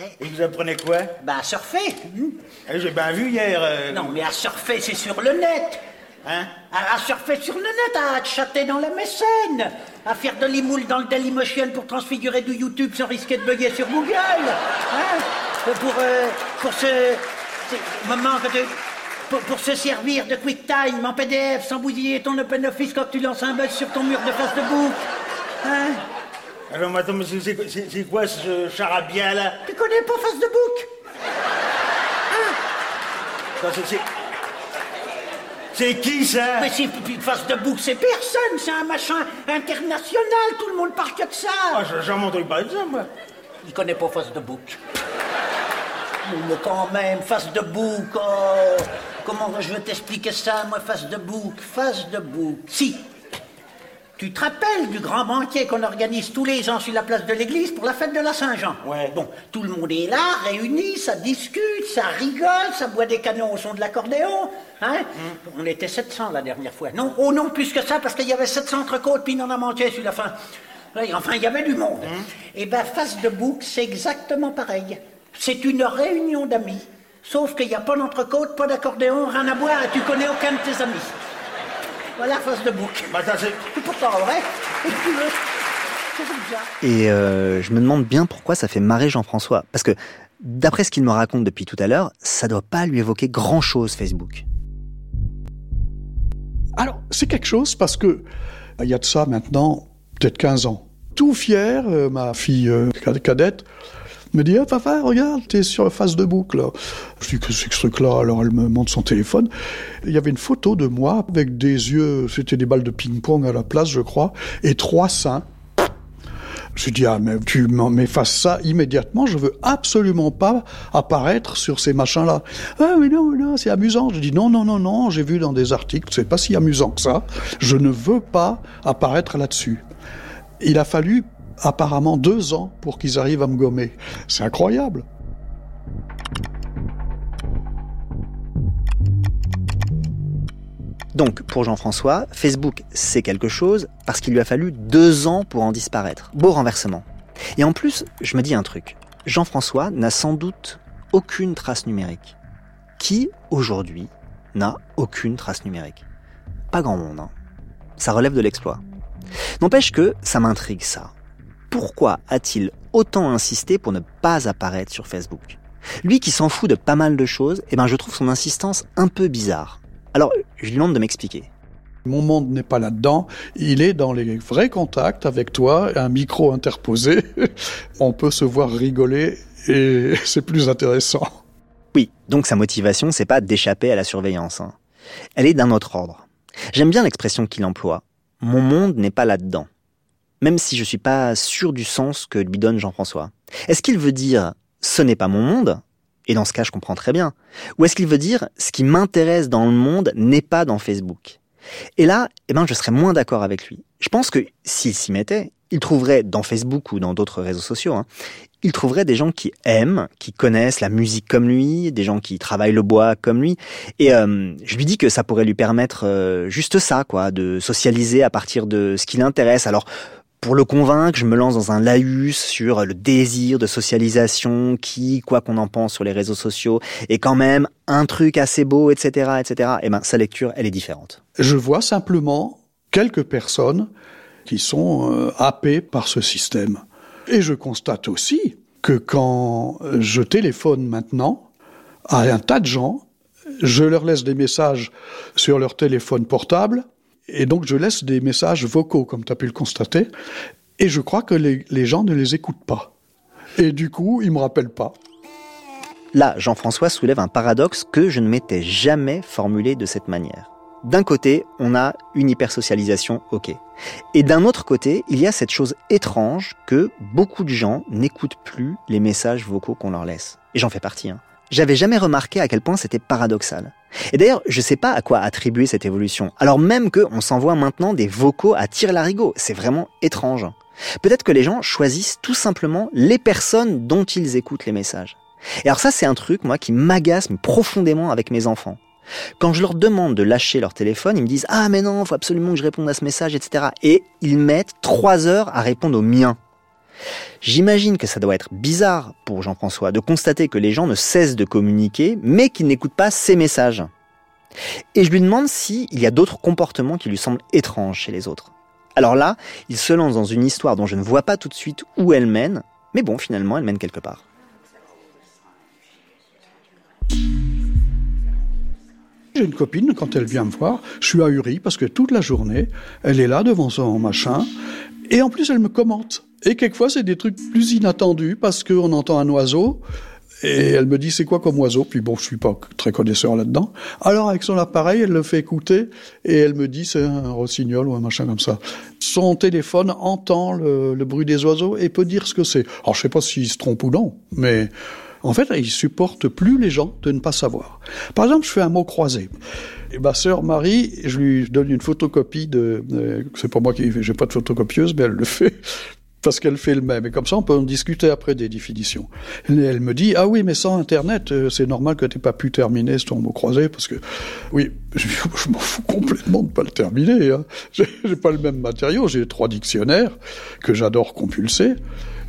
Ouais. Et vous apprenez quoi Bah, à surfer. hein. Eh, J'ai bien vu hier. euh, Non, mais à surfer, c'est sur le net. Hein À, à surfer sur le net, à chatter dans la mécène, à faire de l'imoule dans le Dailymotion pour transfigurer du YouTube sans risquer de bugger sur Google. Hein pour, euh, pour c'est- Moment que tu- Pour, pour se servir de QuickTime en PDF sans bousiller ton OpenOffice quand tu lances un buzz sur ton mur de face de bouc. Hein? Alors, mais attends, mais c'est- quoi ce charabia là? Tu connais pas face de bouc Attends, c'est- qui ça? Mais c'est puis face de bouc, c'est personne, c'est un machin international, tout le monde parle que de ça. Ah, j'ai jamais entendu parler de ça, moi. Il connaît pas face de bouc. Mais quand même, face de bouc, oh, comment je vais t'expliquer ça, moi, face de bouc, face de bouc. Si, tu te rappelles du grand banquet qu'on organise tous les ans sur la place de l'église pour la fête de la Saint-Jean? Ouais. Bon, tout le monde est là, réuni, ça discute, ça rigole, ça boit des canons au son de l'accordéon. Hein? On était 700 la dernière fois. Non, oh non, plus que ça, parce qu'il y avait 700 entrecôtes, puis il en a manqué sur la fin. Enfin, il y avait du monde. Et ben, face de bouc, c'est exactement pareil. C'est une réunion d'amis. Sauf qu'il n'y a pas d'entrecôte, pas d'accordéon, rien à boire, et tu connais aucun de tes amis. Voilà, face de bouc. Bah, c'est- pourtant vrai. Et tu veux. Euh, je me demande bien pourquoi ça fait marrer Jean-François. Parce que, d'après ce qu'il me raconte depuis tout à l'heure, ça doit pas lui évoquer grand-chose Facebook. Alors, c'est quelque chose parce que il y a de ça maintenant peut-être 15 ans. Tout fier, euh, ma fille euh, cad- cadette me dit ah, papa regarde t'es sur face de boucle. Je dis que c'est que ce truc là alors elle me montre son téléphone il y avait une photo de moi avec des yeux c'était des balles de ping-pong à la place je crois et trois seins Je dis, ah, mais tu m'effaces ça immédiatement, je veux absolument pas apparaître sur ces machins-là. Ah, mais non, non, c'est amusant. Je dis, non, non, non, non, j'ai vu dans des articles, c'est pas si amusant que ça. Je ne veux pas apparaître là-dessus. Il a fallu apparemment deux ans pour qu'ils arrivent à me gommer. C'est incroyable. Donc, pour Jean-François, Facebook, c'est quelque chose parce qu'il lui a fallu deux ans pour en disparaître. Beau renversement. Et en plus, je me dis un truc. Jean-François n'a sans doute aucune trace numérique. Qui, aujourd'hui, n'a aucune trace numérique? Pas grand monde. Hein. Ça relève de l'exploit. N'empêche que ça m'intrigue ça. Pourquoi a-t-il autant insisté pour ne pas apparaître sur Facebook? Lui qui s'en fout de pas mal de choses, eh ben je trouve son insistance un peu bizarre. Alors, je lui demande de m'expliquer. Mon monde n'est pas là-dedans. Il est dans les vrais contacts avec toi, un micro interposé. On peut se voir rigoler et c'est plus intéressant. Oui, donc sa motivation, c'est pas d'échapper à la surveillance. Hein. Elle est d'un autre ordre. J'aime bien l'expression qu'il emploie. Mon monde n'est pas là-dedans. Même si je suis pas sûr du sens que lui donne Jean-François. Est-ce qu'il veut dire ce n'est pas mon monde? Et dans ce cas, je comprends très bien. Ou est-ce qu'il veut dire ce qui m'intéresse dans le monde n'est pas dans Facebook? Et là, eh ben, je serais moins d'accord avec lui. Je pense que s'il s'y mettait, il trouverait dans Facebook ou dans d'autres réseaux sociaux, hein, il trouverait des gens qui aiment, qui connaissent la musique comme lui, des gens qui travaillent le bois comme lui. Et euh, je lui dis que ça pourrait lui permettre euh, juste ça, quoi, de socialiser à partir de ce qui l'intéresse. Alors pour le convaincre, je me lance dans un laïus sur le désir de socialisation qui, quoi qu'on en pense sur les réseaux sociaux, est quand même un truc assez beau, etc., etc. Et ben, sa lecture, elle est différente. Je vois simplement quelques personnes qui sont euh, happées par ce système. Et je constate aussi que quand je téléphone maintenant à un tas de gens, je leur laisse des messages sur leur téléphone portable et donc je laisse des messages vocaux, comme tu as pu le constater, et je crois que les, gens ne les écoutent pas. Et du coup, ils me rappellent pas. Là, Jean-François soulève un paradoxe que je ne m'étais jamais formulé de cette manière. D'un côté, on a une hypersocialisation, ok. Et d'un autre côté, il y a cette chose étrange que beaucoup de gens n'écoutent plus les messages vocaux qu'on leur laisse. Et j'en fais partie. Hein. J'avais jamais remarqué à quel point c'était paradoxal. Et d'ailleurs, je sais pas à quoi attribuer cette évolution. Alors même qu'on s'envoie maintenant des vocaux à tir larigot. C'est vraiment étrange. Peut-être que les gens choisissent tout simplement les personnes dont ils écoutent les messages. Et alors ça, c'est un truc, moi, qui m'agace profondément avec mes enfants. Quand je leur demande de lâcher leur téléphone, ils me disent Ah mais non, faut absolument que je réponde à ce message, etc. Et ils mettent trois heures à répondre au mien. J'imagine que ça doit être bizarre pour Jean-François de constater que les gens ne cessent de communiquer, mais qu'ils n'écoutent pas ses messages. Et je lui demande s'il y a d'autres comportements qui lui semblent étranges chez les autres. Alors là, il se lance dans une histoire dont je ne vois pas tout de suite où elle mène, mais bon, finalement, elle mène quelque part. J'ai une copine, quand elle vient me voir, je suis ahuri parce que toute la journée, elle est là devant son machin, et en plus, elle me commente. Et quelquefois, c'est des trucs plus inattendus parce qu'on entend un oiseau. Et elle me dit c'est quoi comme oiseau? Puis bon, je suis pas très connaisseur là-dedans. Alors avec son appareil, elle le fait écouter et elle me dit c'est un rossignol ou un machin comme ça. Son téléphone entend le, bruit des oiseaux et peut dire ce que c'est. Alors je sais pas s'il se trompe ou non, mais en fait, il supporte plus les gens de ne pas savoir. Par exemple, je fais un mot croisé. Ma sœur Marie, je lui donne une photocopie de, c'est pas moi qui, j'ai pas de photocopieuse, mais elle le fait parce qu'elle fait le même. Et comme ça, on peut en discuter après des définitions. Et elle me dit, ah oui, mais sans Internet, euh, c'est normal que tu pas pu terminer ce mot croisé, parce que, oui, je, m'en fous complètement de pas le terminer. Hein. J'ai pas le même matériau, j'ai trois dictionnaires que j'adore compulser,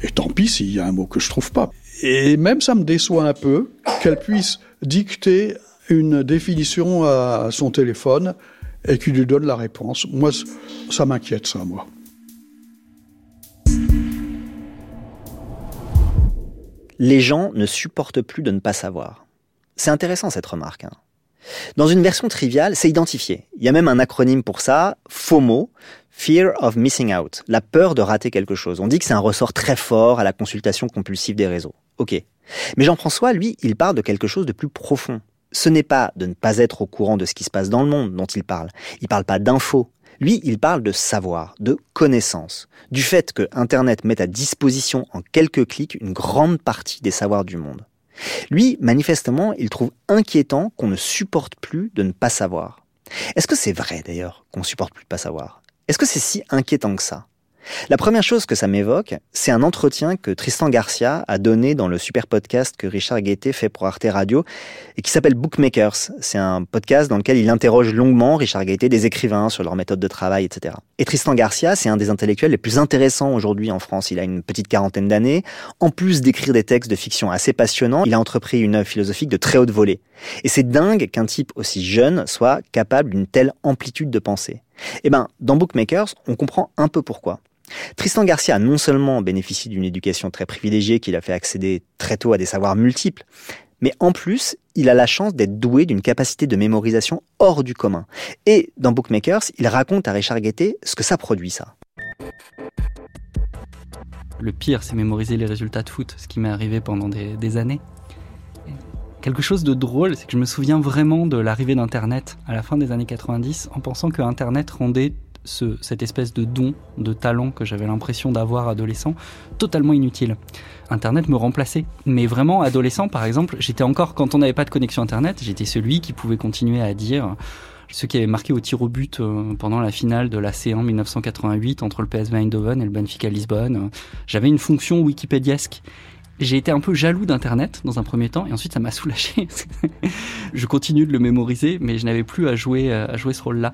et tant pis s'il y a un mot que je trouve pas. Et même ça me déçoit un peu qu'elle puisse dicter une définition à son téléphone et qu'il lui donne la réponse. Moi, ça m'inquiète, ça, moi. les gens ne supportent plus de ne pas savoir. C'est intéressant cette remarque. Hein. Dans une version triviale, c'est identifié. Il y a même un acronyme pour ça, FOMO, Fear of Missing Out, la peur de rater quelque chose. On dit que c'est un ressort très fort à la consultation compulsive des réseaux. Ok. Mais Jean-François, lui, il parle de quelque chose de plus profond. Ce n'est pas de ne pas être au courant de ce qui se passe dans le monde dont il parle. Il parle pas d'infos, Lui, il parle de savoir, de connaissance, du fait que Internet met à disposition en quelques clics une grande partie des savoirs du monde. Lui, manifestement, il trouve inquiétant qu'on ne supporte plus de ne pas savoir. Est-ce que c'est vrai d'ailleurs qu'on supporte plus de pas savoir? Est-ce que c'est si inquiétant que ça? La première chose que ça m'évoque, c'est un entretien que Tristan Garcia a donné dans le super podcast que Richard Gaeté fait pour Arte Radio et qui s'appelle Bookmakers. C'est un podcast dans lequel il interroge longuement, Richard Gaeté, des écrivains sur leur méthode de travail, etc. Et Tristan Garcia, c'est un des intellectuels les plus intéressants aujourd'hui en France. Il a une petite quarantaine d'années. En plus d'écrire des textes de fiction assez passionnants, il a entrepris une œuvre philosophique de très haute volée. Et c'est dingue qu'un type aussi jeune soit capable d'une telle amplitude de pensée. Eh ben, dans Bookmakers, on comprend un peu pourquoi. Tristan Garcia non seulement bénéficié d'une éducation très privilégiée qui l'a fait accéder très tôt à des savoirs multiples, mais en plus, il a la chance d'être doué d'une capacité de mémorisation hors du commun. Et dans Bookmakers, il raconte à Richard Guettet ce que ça produit, ça. Le pire, c'est mémoriser les résultats de foot, ce qui m'est arrivé pendant des, des années. Quelque chose de drôle, c'est que je me souviens vraiment de l'arrivée d'Internet à la fin des années 90 en pensant que Internet rendait cette espèce de don, de talent que j'avais l'impression d'avoir adolescent, totalement inutile. Internet me remplaçait. Mais vraiment, adolescent, par exemple, j'étais encore, quand on n'avait pas de connexion Internet, j'étais celui qui pouvait continuer à dire ce qui avait marqué au tir au but euh, pendant la finale de la C1 1988 entre le PSV Eindhoven et le Benfica Lisbonne. J'avais une fonction wikipédiesque j'ai été un peu jaloux d'Internet dans un premier temps et ensuite ça m'a soulagé. je continue de le mémoriser, mais je n'avais plus à jouer, euh, à jouer ce rôle-là.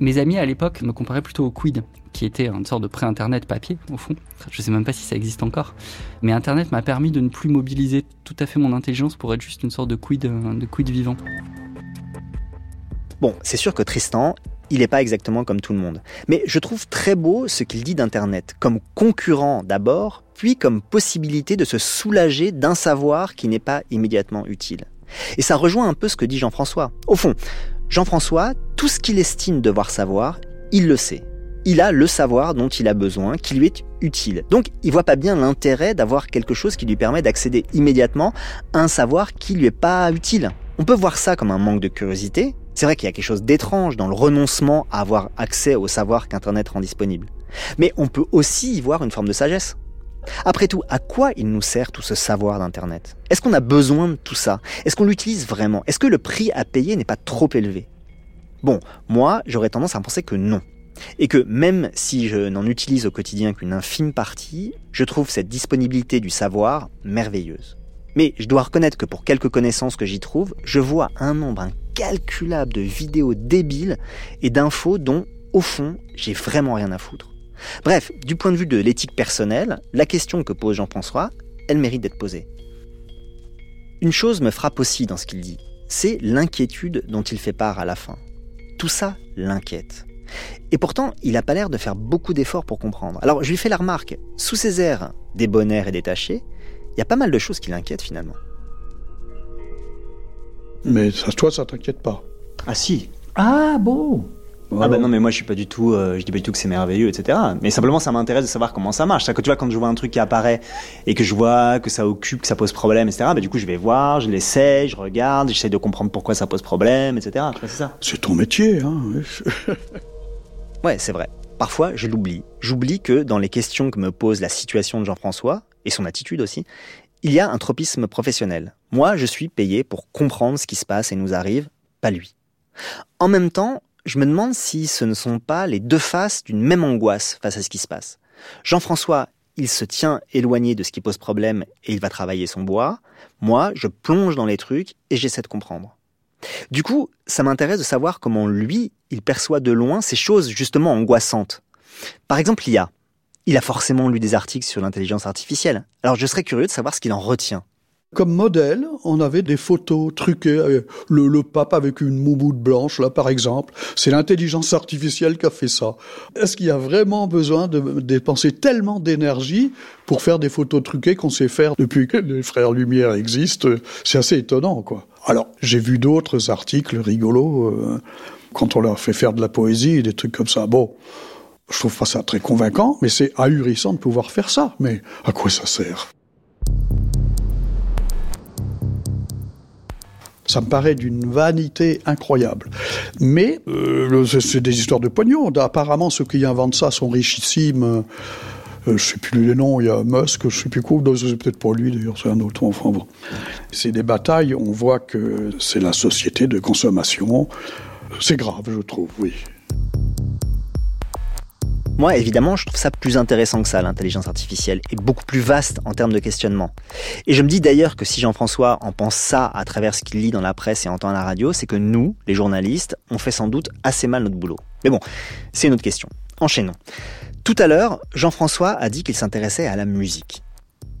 Mes amis à l'époque me comparaient plutôt au Quid, qui était une sorte de pré-Internet papier, au fond. Je sais même pas si ça existe encore. Mais Internet m'a permis de ne plus mobiliser tout à fait mon intelligence pour être juste une sorte de Quid, euh, de quid vivant. Bon, c'est sûr que Tristan, il n'est pas exactement comme tout le monde. Mais je trouve très beau ce qu'il dit d'Internet, comme concurrent d'abord, puis comme possibilité de se soulager d'un savoir qui n'est pas immédiatement utile. Et ça rejoint un peu ce que dit Jean-François. Au fond, Jean-François, tout ce qu'il estime devoir savoir, il le sait. Il a le savoir dont il a besoin, qui lui est utile. Donc, il voit pas bien l'intérêt d'avoir quelque chose qui lui permet d'accéder immédiatement à un savoir qui lui est pas utile. On peut voir ça comme un manque de curiosité, c'est vrai qu'il y a quelque chose d'étrange dans le renoncement à avoir accès au savoir qu'Internet rend disponible. Mais on peut aussi y voir une forme de sagesse. Après tout, à quoi il nous sert tout ce savoir d'Internet? Est-ce qu'on a besoin de tout ça? Est-ce qu'on l'utilise vraiment? Est-ce que le prix à payer n'est pas trop élevé? Bon, moi, j'aurais tendance à penser que non. Et que même si je n'en utilise au quotidien qu'une infime partie, je trouve cette disponibilité du savoir merveilleuse. Mais je dois reconnaître que pour quelques connaissances que j'y trouve, je vois un nombre incalculable de vidéos débiles et d'infos dont, au fond, j'ai vraiment rien à foutre. Bref, du point de vue de l'éthique personnelle, la question que pose Jean-François, elle mérite d'être posée. Une chose me frappe aussi dans ce qu'il dit, c'est l'inquiétude dont il fait part à la fin. Tout ça l'inquiète. Et pourtant, il n'a pas l'air de faire beaucoup d'efforts pour comprendre. Alors je lui fais la remarque, sous ses airs débonnaires et détachés, il y a pas mal de choses qui l'inquiètent finalement. Mais ça, toi, ça t'inquiète pas Ah si. Ah bon Ah bah non mais moi je suis pas du tout, euh, je dis pas du tout que c'est merveilleux etc. Mais simplement ça m'intéresse de savoir comment ça marche. Ça que tu vois quand je vois un truc qui apparaît et que je vois que ça occupe, que ça pose problème etc. Bah du coup je vais voir, je l'essaie, je regarde, j'essaie de comprendre pourquoi ça pose problème etc. c'est ça. C'est ton métier hein. ouais c'est vrai. Parfois je l'oublie. J'oublie que dans les questions que me pose la situation de Jean-François, et son attitude aussi, il y a un tropisme professionnel. Moi, je suis payé pour comprendre ce qui se passe et nous arrive, pas lui. En même temps, je me demande si ce ne sont pas les deux faces d'une même angoisse face à ce qui se passe. Jean-François, il se tient éloigné de ce qui pose problème et il va travailler son bois. Moi, je plonge dans les trucs et j'essaie de comprendre. Du coup, ça m'intéresse de savoir comment lui, il perçoit de loin ces choses justement angoissantes. Par exemple, l'IA. Il a forcément lu des articles sur l'intelligence artificielle. Alors je serais curieux de savoir ce qu'il en retient. Comme modèle, on avait des photos truquées, euh, le, pape avec une moumoute blanche, là, par exemple. C'est l'intelligence artificielle qui a fait ça. Est-ce qu'il y a vraiment besoin de dépenser tellement d'énergie pour faire des photos truquées qu'on sait faire depuis que les frères Lumière existent? C'est assez étonnant, quoi. Alors, j'ai vu d'autres articles rigolos, euh, quand on leur fait faire de la poésie, des trucs comme ça. Bon. Je trouve pas ça très convaincant, mais c'est ahurissant de pouvoir faire ça. Mais à quoi ça sert? Ça me paraît d'une vanité incroyable. Mais euh, c'est des histoires de pognon. Apparemment, ceux qui inventent ça sont richissimes. Euh, je sais plus les noms, il y a Musk, je sais plus quoi, c'est peut-être pas lui d'ailleurs, c'est un autre, enfin bon. C'est des batailles, on voit que c'est la société de consommation. C'est grave, je trouve, oui. Moi, évidemment, je trouve ça plus intéressant que ça, l'intelligence artificielle, et beaucoup plus vaste en termes de questionnement. Et je me dis d'ailleurs que si Jean-François en pense ça à travers ce qu'il lit dans la presse et entend à la radio, c'est que nous, les journalistes, on fait sans doute assez mal notre boulot. Mais bon, c'est une autre question. Enchaînons. Tout à l'heure, Jean-François a dit qu'il s'intéressait à la musique.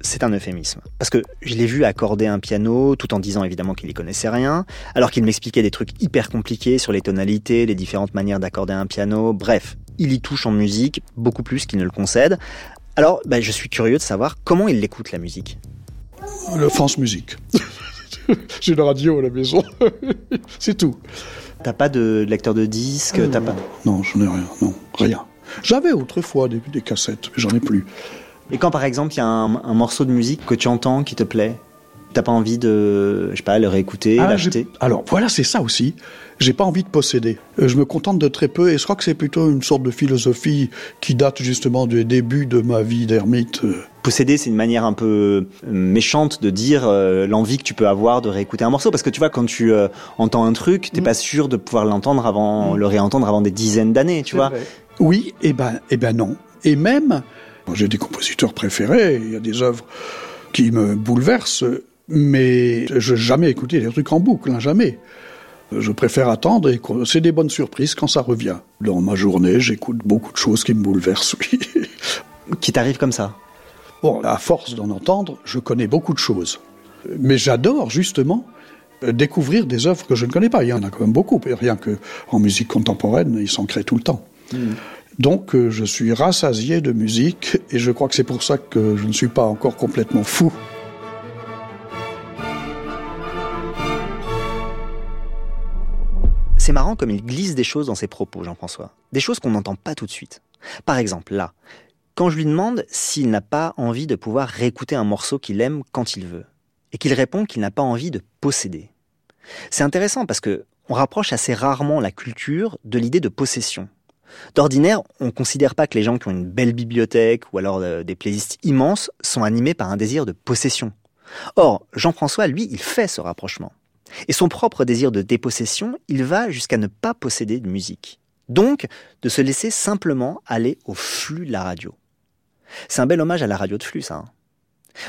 C'est un euphémisme. Parce que je l'ai vu accorder un piano tout en disant évidemment qu'il n'y connaissait rien, alors qu'il m'expliquait des trucs hyper compliqués sur les tonalités, les différentes manières d'accorder un piano, bref, il y touche en musique beaucoup plus qu'il ne le concède. Alors, bah, je suis curieux de savoir comment il écoute la musique. Le France Musique. J'ai une radio à la maison. C'est tout. T'as pas de lecteur de disques euh, T'as pas Non, j'en ai rien. Non, rien. J'avais autrefois des, des cassettes, mais j'en ai plus. Et quand par exemple il y a un, morceau de musique que tu entends qui te plaît, t'as pas envie de, je sais pas, le réécouter, ah, l'acheter? Alors voilà, c'est ça aussi. J'ai pas envie de posséder. Euh, je me contente de très peu et je crois que c'est plutôt une sorte de philosophie qui date justement du début de ma vie d'ermite. Posséder, c'est une manière un peu euh, méchante de dire euh, l'envie que tu peux avoir de réécouter un morceau. Parce que tu vois, quand tu entends un truc, t'es mm. pas sûr de pouvoir l'entendre avant, mm. le réentendre avant des dizaines d'années, tu vois. Oui, et eh ben, et eh ben non. Et même, j'ai des compositeurs préférés, il y a des œuvres qui me bouleversent, mais je n'ai jamais écouté des trucs en boucle, hein, jamais. Je préfère attendre et c'est des bonnes surprises quand ça revient. Dans ma journée, j'écoute beaucoup de choses qui me bouleversent, oui. Qui t'arrivent comme ça Bon, à force d'en entendre, je connais beaucoup de choses. Mais j'adore justement découvrir des œuvres que je ne connais pas. Il y en a quand même beaucoup, rien que en musique contemporaine, ils s'en créent tout le temps. Hmm. Donc euh, je suis rassasié de musique et je crois que c'est pour ça que je ne suis pas encore complètement fou. C'est marrant comme il glisse des choses dans ses propos, Jean-François. Des choses qu'on n'entend pas tout de suite. Par exemple, là, quand je lui demande s'il n'a pas envie de pouvoir réécouter un morceau qu'il aime quand il veut, et qu'il répond qu'il n'a pas envie de posséder. C'est intéressant parce que on rapproche assez rarement la culture de l'idée de possession. D'ordinaire, on ne considère pas que les gens qui ont une belle bibliothèque ou alors euh, des playlists immenses sont animés par un désir de possession. Or, Jean-François, lui, il fait ce rapprochement. Et son propre désir de dépossession, il va jusqu'à ne pas posséder de musique. Donc, de se laisser simplement aller au flux de la radio. C'est un bel hommage à la radio de flux, ça. Hein.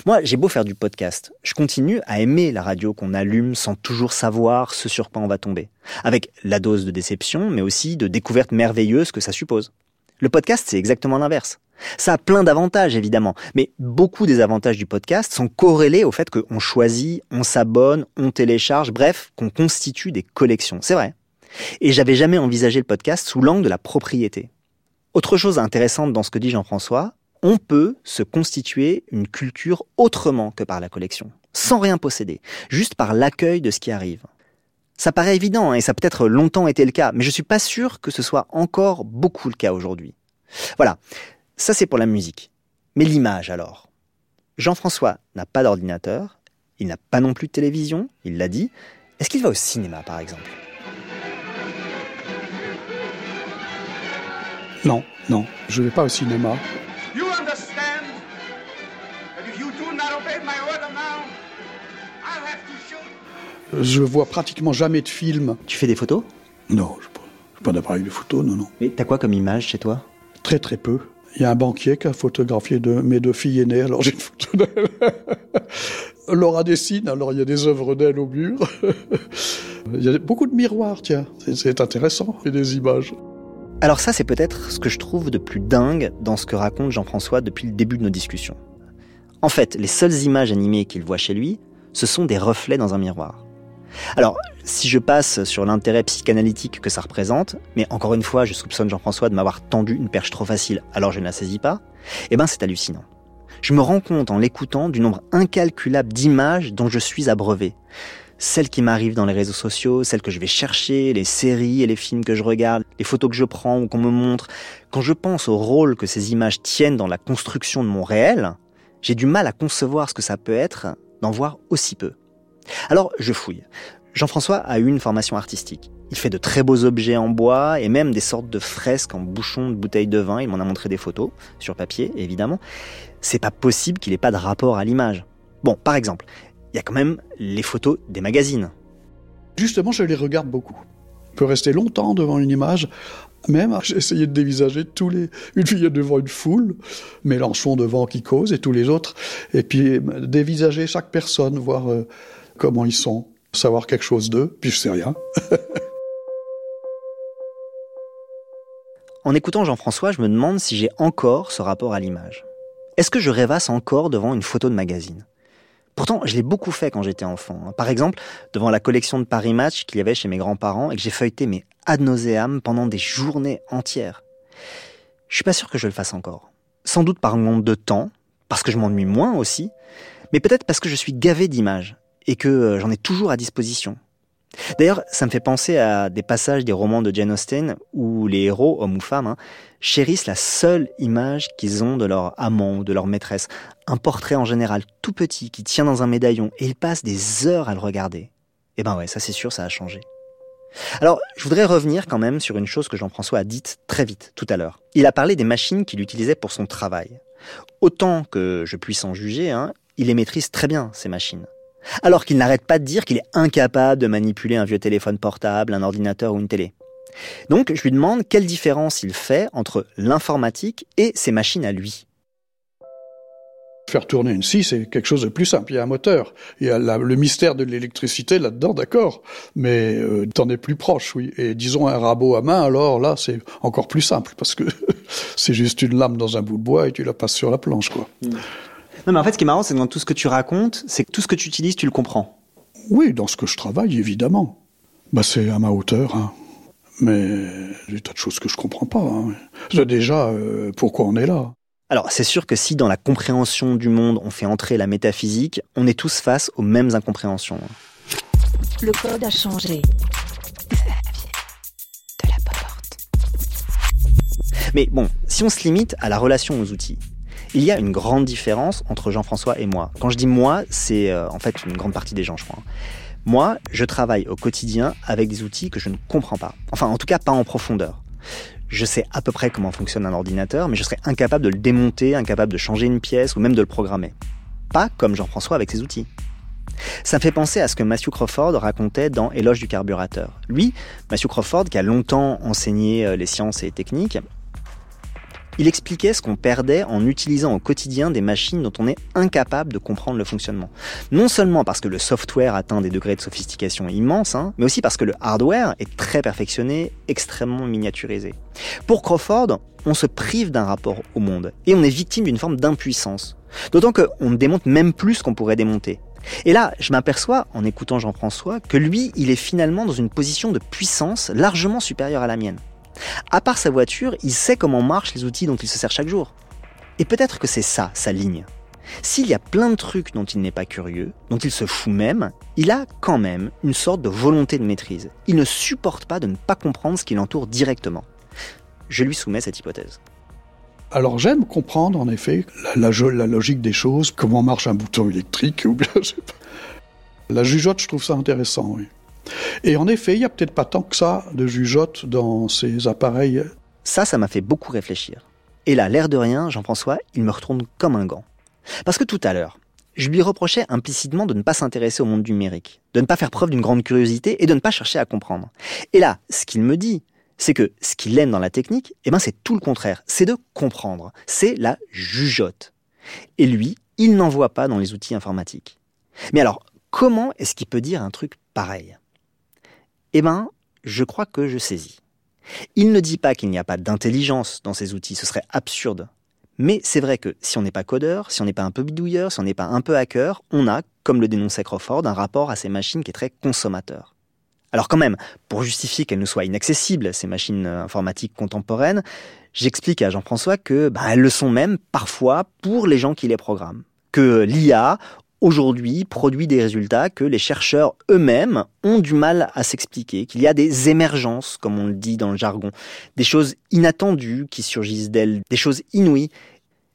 Moi, j'ai beau faire du podcast, je continue à aimer la radio qu'on allume sans toujours savoir ce sur quoi on va tomber. Avec la dose de déception, mais aussi de découvertes merveilleuses que ça suppose. Le podcast, c'est exactement l'inverse. Ça a plein d'avantages, évidemment, mais beaucoup des avantages du podcast sont corrélés au fait qu'on choisit, on s'abonne, on télécharge, bref, qu'on constitue des collections. C'est vrai. Et j'avais jamais envisagé le podcast sous l'angle de la propriété. Autre chose intéressante dans ce que dit Jean-François, on peut se constituer une culture autrement que par la collection, sans rien posséder, juste par l'accueil de ce qui arrive. Ça paraît évident, hein, et ça a peut-être longtemps été le cas, mais je suis pas sûr que ce soit encore beaucoup le cas aujourd'hui. Voilà, ça c'est pour la musique. Mais l'image alors Jean-François n'a pas d'ordinateur, il n'a pas non plus de télévision, il l'a dit. Est-ce qu'il va au cinéma par exemple? Non, non, je ne vais pas au cinéma. Je vois pratiquement jamais de films. Tu fais des photos? Non, je n'ai pas d'appareil de photo, non, non. Mais t'as quoi comme image chez toi? Très très peu. Il y a un banquier qui a photographié de, mes deux filles aînées, alors j'ai une photo d'elle. Laura dessine, alors il y a des œuvres d'elle au mur. il y a beaucoup de miroirs, tiens, c'est intéressant, et des images. Alors ça, c'est peut-être ce que je trouve de plus dingue dans ce que raconte Jean-François depuis le début de nos discussions. En fait, les seules images animées qu'il voit chez lui, ce sont des reflets dans un miroir. Alors, si je passe sur l'intérêt psychanalytique que ça représente, mais encore une fois, je soupçonne Jean-François de m'avoir tendu une perche trop facile, alors je ne la saisis pas, eh ben c'est hallucinant. Je me rends compte en l'écoutant du nombre incalculable d'images dont je suis abreuvé. Celles qui m'arrivent dans les réseaux sociaux, celles que je vais chercher, les séries et les films que je regarde, les photos que je prends ou qu'on me montre. Quand je pense au rôle que ces images tiennent dans la construction de mon réel, j'ai du mal à concevoir ce que ça peut être d'en voir aussi peu. Alors je fouille. Jean-François a eu une formation artistique. Il fait de très beaux objets en bois et même des sortes de fresques en bouchons de bouteilles de vin. Il m'en a montré des photos, sur papier évidemment. C'est pas possible qu'il ait pas de rapport à l'image. Bon, par exemple, il y a quand même les photos des magazines. Justement, je les regarde beaucoup. On peut rester longtemps devant une image. Même, j'ai essayé de dévisager tous les, une fille devant une foule, Mélenchon devant qui cause et tous les autres, et puis dévisager chaque personne, voir euh, comment ils sont, savoir quelque chose d'eux, puis je sais rien. en écoutant Jean-François, je me demande si j'ai encore ce rapport à l'image. Est-ce que je rêvasse encore devant une photo de magazine? Pourtant, je l'ai beaucoup fait quand j'étais enfant. Hein. Par exemple, devant la collection de Paris Match qu'il y avait chez mes grands-parents et que j'ai feuilleté mais ad nauseam pendant des journées entières. Je suis pas sûr que je le fasse encore. Sans doute par manque de temps, parce que je m'ennuie moins aussi, mais peut-être parce que je suis gavé d'images et que euh, j'en ai toujours à disposition. D'ailleurs, ça me fait penser à des passages des romans de Jane Austen où les héros, hommes ou femmes, hein, chérissent la seule image qu'ils ont de leur amant ou de leur maîtresse. Un portrait en général tout petit qui tient dans un médaillon et ils passent des heures à le regarder. Eh ben ouais, ça c'est sûr, ça a changé. Alors, je voudrais revenir quand même sur une chose que Jean-François a dite très vite tout à l'heure. Il a parlé des machines qu'il utilisait pour son travail. Autant que je puisse en juger, hein, il les maîtrise très bien, ces machines. Alors qu'il n'arrête pas de dire qu'il est incapable de manipuler un vieux téléphone portable, un ordinateur ou une télé. Donc je lui demande quelle différence il fait entre l'informatique et ses machines à lui. Faire tourner une scie, c'est quelque chose de plus simple. Il y a un moteur. Il y a le mystère de l'électricité là-dedans, d'accord. Mais euh, t'en es plus proche, oui. Et disons un rabot à main, alors là, c'est encore plus simple parce que c'est juste une lame dans un bout de bois et tu la passes sur la planche, quoi. Hmm. Non, mais en fait, ce qui est marrant, c'est que dans tout ce que tu racontes, c'est que tout ce que tu utilises, tu le comprends. Oui, dans ce que je travaille, évidemment. Bah, c'est à ma hauteur. Hein. Mais il y a des tas de choses que je comprends pas. Hein. Déjà, euh, pourquoi on est là? Alors, c'est sûr que si dans la compréhension du monde on fait entrer la métaphysique, on est tous face aux mêmes incompréhensions. Le code a changé. De la porte. Mais bon, si on se limite à la relation aux outils, il y a une grande différence entre Jean-François et moi. Quand je dis moi, c'est euh, en fait une grande partie des gens, je crois. Moi, je travaille au quotidien avec des outils que je ne comprends pas. Enfin, en tout cas, pas en profondeur. Je sais à peu près comment fonctionne un ordinateur, mais je serais incapable de le démonter, incapable de changer une pièce ou même de le programmer. Pas comme Jean-François avec ses outils. Ça me fait penser à ce que Matthew Crawford racontait dans Éloge du carburateur. Lui, Matthew Crawford, qui a longtemps enseigné euh, les sciences et techniques, il expliquait ce qu'on perdait en utilisant au quotidien des machines dont on est incapable de comprendre le fonctionnement. Non seulement parce que le software atteint des degrés de sophistication immenses, hein, mais aussi parce que le hardware est très perfectionné, extrêmement miniaturisé. Pour Crawford, on se prive d'un rapport au monde et on est victime d'une forme d'impuissance. D'autant qu'on ne démonte même plus qu'on pourrait démonter. Et là, je m'aperçois, en écoutant Jean-François, que lui, il est finalement dans une position de puissance largement supérieure à la mienne. À part sa voiture, il sait comment marchent les outils dont il se sert chaque jour. Et peut-être que c'est ça, sa ligne. S'il y a plein de trucs dont il n'est pas curieux, dont il se fout même, il a quand même une sorte de volonté de maîtrise. Il ne supporte pas de ne pas comprendre ce qui l'entoure directement. Je lui soumets cette hypothèse. Alors j'aime comprendre en effet la, logique des choses, comment marche un bouton électrique, ou bien je sais pas. La jugeote, je trouve ça intéressant, oui. Et en effet, il n'y a peut-être pas tant que ça de jugeote dans ces appareils. Ça, ça m'a fait beaucoup réfléchir. Et là, l'air de rien, Jean-François, il me retourne comme un gant. Parce que tout à l'heure, je lui reprochais implicitement de ne pas s'intéresser au monde numérique, de ne pas faire preuve d'une grande curiosité et de ne pas chercher à comprendre. Et là, ce qu'il me dit, c'est que ce qu'il aime dans la technique, eh ben c'est tout le contraire, c'est de comprendre, c'est la jugeote. Et lui, il n'en voit pas dans les outils informatiques. Mais alors, comment est-ce qu'il peut dire un truc pareil? Eh ben, je crois que je saisis. Il ne dit pas qu'il n'y a pas d'intelligence dans ces outils, ce serait absurde. Mais c'est vrai que si on n'est pas codeur, si on n'est pas un peu bidouilleur, si on n'est pas un peu hacker, on a, comme le dénonçait Crawford, un rapport à ces machines qui est très consommateur. Alors quand même, pour justifier qu'elles nous soient inaccessibles, ces machines euh, informatiques contemporaines, j'explique à Jean-François que bah, elles le sont même parfois pour les gens qui les programment. Que l'IA aujourd'hui produit des résultats que les chercheurs eux-mêmes ont du mal à s'expliquer, qu'il y a des émergences, comme on le dit dans le jargon, des choses inattendues qui surgissent d'elles, des choses inouïes.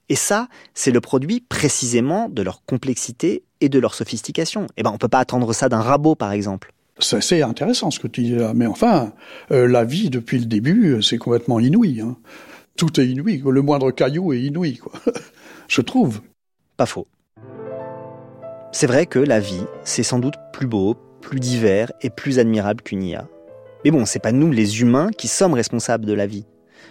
Et ça, c'est le produit précisément de leur complexité et de leur sophistication. Eh ben, on peut pas attendre ça d'un rabot, par exemple. C'est intéressant ce que tu dis là, mais enfin, euh, la vie depuis le début, euh, c'est complètement inouï. hein. Tout est inouï, le moindre caillou est inouï, quoi. Je trouve. Pas faux. C'est vrai que la vie, c'est sans doute plus beau, plus divers et plus admirable qu'une IA. Mais bon, c'est pas nous, les humains, qui sommes responsables de la vie.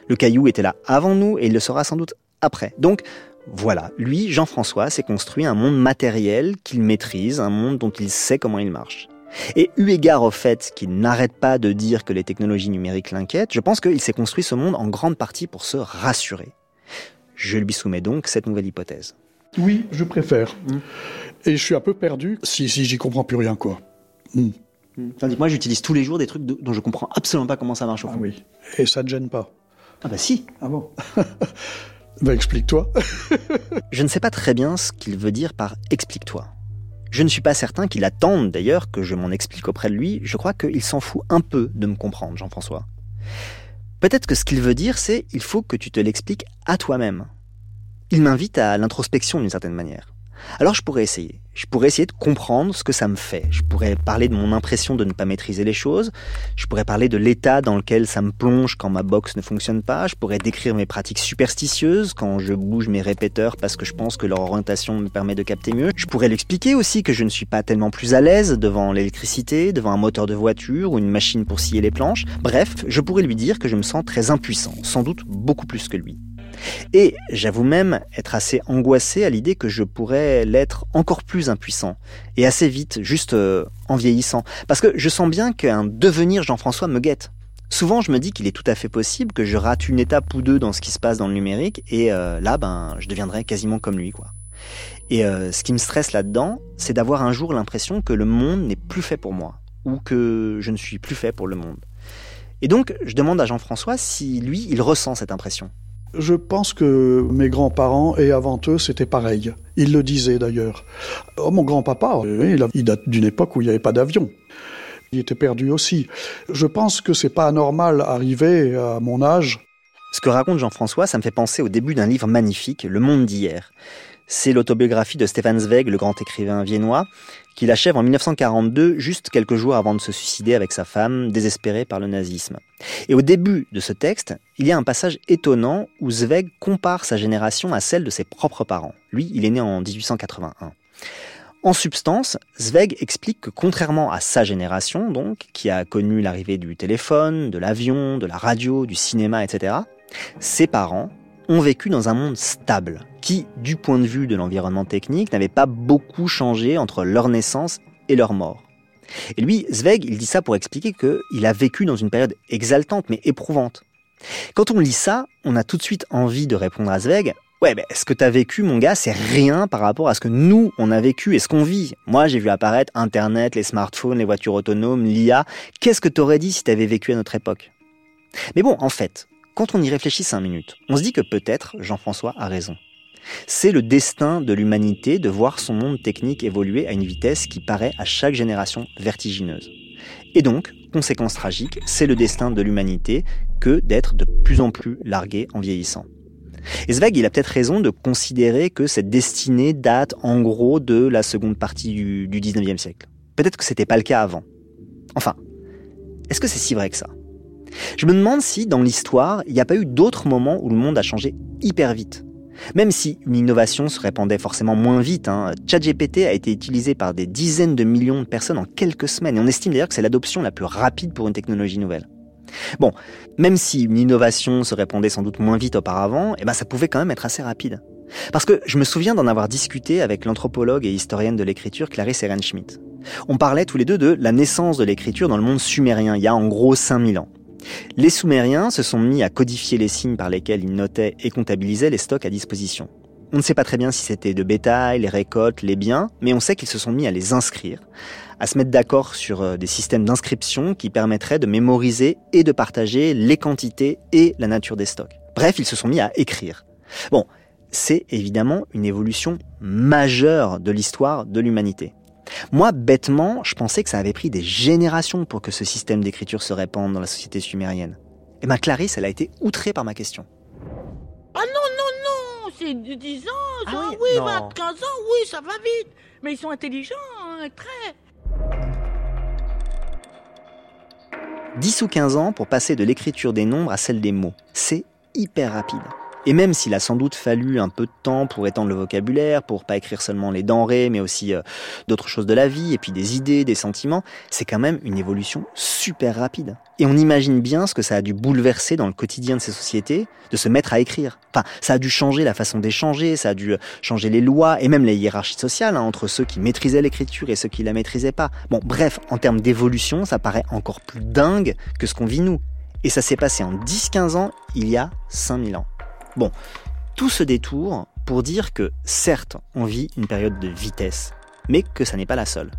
Le caillou était là avant nous et il le sera sans doute après. Donc, voilà, lui, Jean-François, s'est construit un monde matériel qu'il maîtrise, un monde dont il sait comment il marche. Et eu égard au fait qu'il n'arrête pas de dire que les technologies numériques l'inquiètent, je pense qu'il s'est construit ce monde en grande partie pour se rassurer. Je lui soumets donc cette nouvelle hypothèse. Oui, je préfère. Et je suis un peu perdu si, si j'y comprends plus rien, quoi. Hmm. Tandis que moi, j'utilise tous les jours des trucs de- dont je comprends absolument pas comment ça marche au Ah fond. oui. Et ça te gêne pas? Ah bah si Ah bon? Ben explique-toi. Je ne sais pas très bien ce qu'il veut dire par explique-toi. Je ne suis pas certain qu'il attende d'ailleurs que je m'en explique auprès de lui. Je crois qu'il s'en fout un peu de me comprendre, Jean-François. Peut-être que ce qu'il veut dire, c'est il faut que tu te l'expliques à toi-même. Il m'invite à l'introspection d'une certaine manière. Alors je pourrais essayer. Je pourrais essayer de comprendre ce que ça me fait. Je pourrais parler de mon impression de ne pas maîtriser les choses. Je pourrais parler de l'état dans lequel ça me plonge quand ma box ne fonctionne pas. Je pourrais décrire mes pratiques superstitieuses quand je bouge mes répéteurs parce que je pense que leur orientation me permet de capter mieux. Je pourrais l'expliquer aussi que je ne suis pas tellement plus à l'aise devant l'électricité, devant un moteur de voiture ou une machine pour scier les planches. Bref, je pourrais lui dire que je me sens très impuissant, sans doute beaucoup plus que lui. Et j'avoue même être assez angoissé à l'idée que je pourrais l'être encore plus impuissant, et assez vite, juste euh, en vieillissant, parce que je sens bien qu'un devenir Jean-François me guette. Souvent, je me dis qu'il est tout à fait possible que je rate une étape ou deux dans ce qui se passe dans le numérique, et euh, là, ben, je deviendrai quasiment comme lui, quoi. Et euh, ce qui me stresse là-dedans, c'est d'avoir un jour l'impression que le monde n'est plus fait pour moi, ou que je ne suis plus fait pour le monde. Et donc, je demande à Jean-François si lui, il ressent cette impression. Je pense que mes grands-parents, et avant eux, c'était pareil. Ils le disaient d'ailleurs. Oh, mon grand-papa, euh, il, date d'une époque où il n'y avait pas d'avion. Il était perdu aussi. Je pense que c'est pas anormal arrivé à mon âge. Ce que raconte Jean-François, ça me fait penser au début d'un livre magnifique, Le Monde d'hier. C'est l'autobiographie de Stefan Zweig, le grand écrivain viennois, qu'il achève en 1942, juste quelques jours avant de se suicider avec sa femme, désespérée par le nazisme. Et au début de ce texte, il y a un passage étonnant où Zweig compare sa génération à celle de ses propres parents. Lui, il est né en 1881. En substance, Zweig explique que contrairement à sa génération, donc, qui a connu l'arrivée du téléphone, de l'avion, de la radio, du cinéma, etc., ses parents ont vécu dans un monde stable, qui, du point de vue de l'environnement technique, n'avait pas beaucoup changé entre leur naissance et leur mort. Et lui, Zweig, il dit ça pour expliquer qu'il a vécu dans une période exaltante mais éprouvante. Quand on lit ça, on a tout de suite envie de répondre à Zweig Ouais, ben, ce que t'as vécu, mon gars, c'est rien par rapport à ce que nous, on a vécu et ce qu'on vit? Moi, j'ai vu apparaître Internet, les smartphones, les voitures autonomes, l'IA. Qu'est-ce que t'aurais dit si t'avais vécu à notre époque? Mais bon, en fait, quand on y réfléchit cinq minutes, on se dit que peut-être Jean-François a raison. C'est le destin de l'humanité de voir son monde technique évoluer à une vitesse qui paraît à chaque génération vertigineuse. Et donc, conséquence tragique, c'est le destin de l'humanité que d'être de plus en plus largué en vieillissant. Et Zweig, il a peut-être raison de considérer que cette destinée date en gros de la seconde partie du, du 19e siècle. Peut-être que c'était pas le cas avant. Enfin, est-ce que c'est si vrai que ça? Je me demande si, dans l'histoire, il n'y a pas eu d'autres moments où le monde a changé hyper vite. Même si une innovation se répandait forcément moins vite, hein, ChatGPT a été utilisé par des dizaines de millions de personnes en quelques semaines, et on estime d'ailleurs que c'est l'adoption la plus rapide pour une technologie nouvelle. Bon, même si une innovation se répandait sans doute moins vite auparavant, eh ben ça pouvait quand même être assez rapide. Parce que je me souviens d'en avoir discuté avec l'anthropologue et historienne de l'écriture Clarisse Ehrenschmidt. On parlait tous les deux de la naissance de l'écriture dans le monde sumérien, il y a en gros 5000 ans. Les Sumériens se sont mis à codifier les signes par lesquels ils notaient et comptabilisaient les stocks à disposition. On ne sait pas très bien si c'était de bétail, les récoltes, les biens, mais on sait qu'ils se sont mis à les inscrire, à se mettre d'accord sur euh, des systèmes d'inscription qui permettraient de mémoriser et de partager les quantités et la nature des stocks. Bref, ils se sont mis à écrire. Bon, c'est évidemment une évolution majeure de l'histoire de l'humanité. Moi, bêtement, je pensais que ça avait pris des générations pour que ce système d'écriture se répande dans la société sumérienne. Et ma Clarisse, elle a été outrée par ma question. Ah non, non, non, c'est de 10 ans, ça, Ah oui oui, Non. 20, 15 ans, oui, ça va vite. Mais ils sont intelligents, hein, très. 10 ou 15 ans pour passer de l'écriture des nombres à celle des mots. C'est hyper rapide. Et même s'il a sans doute fallu un peu de temps pour étendre le vocabulaire, pour pas écrire seulement les denrées, mais aussi euh, d'autres choses de la vie, et puis des idées, des sentiments, c'est quand même une évolution super rapide. Et on imagine bien ce que ça a dû bouleverser dans le quotidien de ces sociétés, de se mettre à écrire. Enfin, ça a dû changer la façon d'échanger, ça a dû euh, changer les lois, et même les hiérarchies sociales, hein, entre ceux qui maîtrisaient l'écriture et ceux qui la maîtrisaient pas. Bon, bref, en termes d'évolution, ça paraît encore plus dingue que ce qu'on vit nous. Et ça s'est passé en 10-15 ans, il y a 5000 ans. Bon, tout ce détour pour dire que certes, on vit une période de vitesse, mais que ça n'est pas la seule.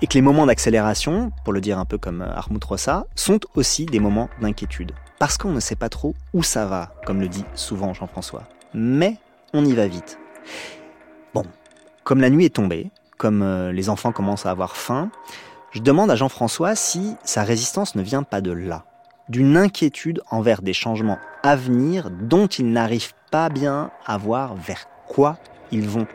Et que les moments d'accélération, pour le dire un peu comme Armut Rossa, sont aussi des moments d'inquiétude. Parce qu'on ne sait pas trop où ça va, comme le dit souvent Jean-François. Mais on y va vite. Bon, comme la nuit est tombée, comme euh, les enfants commencent à avoir faim, je demande à Jean-François si sa résistance ne vient pas de là d'une inquiétude envers des changements à venir dont ils n'arrivent pas bien à voir vers quoi ils vont.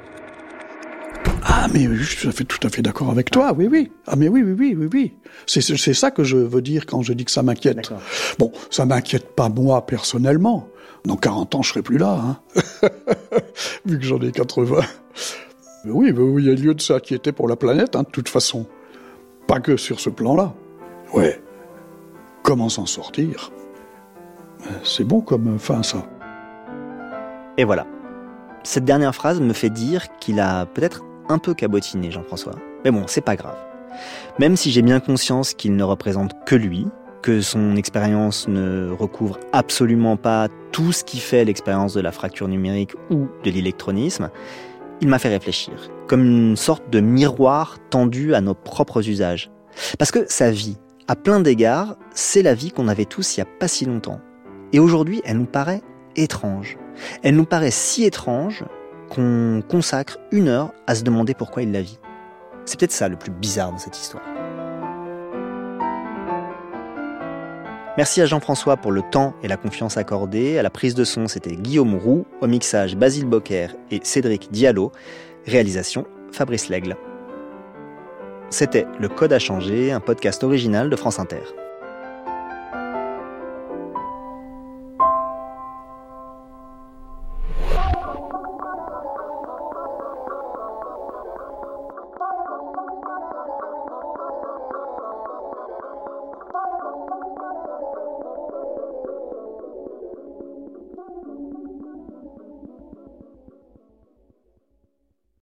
Ah, mais je suis tout à fait, tout à fait d'accord avec toi, oui, oui. Ah, mais oui, oui, oui, oui, oui. C'est, c'est ça que je veux dire quand je dis que ça m'inquiète. Bon, ça m'inquiète pas moi personnellement. Dans 40 ans, je serai plus là, hein. Vu que j'en ai 80. Mais oui, mais oui, il y a lieu de s'inquiéter pour la planète, hein, de toute façon. Pas que sur ce plan-là. Ouais. Comment s'en sortir? C'est bon comme fin, ça. Et voilà. Cette dernière phrase me fait dire qu'il a peut-être un peu cabotiné, Jean-François. Mais bon, c'est pas grave. Même si j'ai bien conscience qu'il ne représente que lui, que son expérience ne recouvre absolument pas tout ce qui fait l'expérience de la fracture numérique ou de l'électronisme, il m'a fait réfléchir, comme une sorte de miroir tendu à nos propres usages. Parce que sa vie, à plein d'égards, c'est la vie qu'on avait tous il n'y a pas si longtemps. Et aujourd'hui, elle nous paraît étrange. Elle nous paraît si étrange qu'on consacre une heure à se demander pourquoi il la vit. C'est peut-être ça le plus bizarre de cette histoire. Merci à Jean-François pour le temps et la confiance accordée. À la prise de son, c'était Guillaume Roux. Au mixage, Basile Bocquer et Cédric Diallo. Réalisation, Fabrice Lègle. C'était Le Code à changer, un podcast original de France Inter.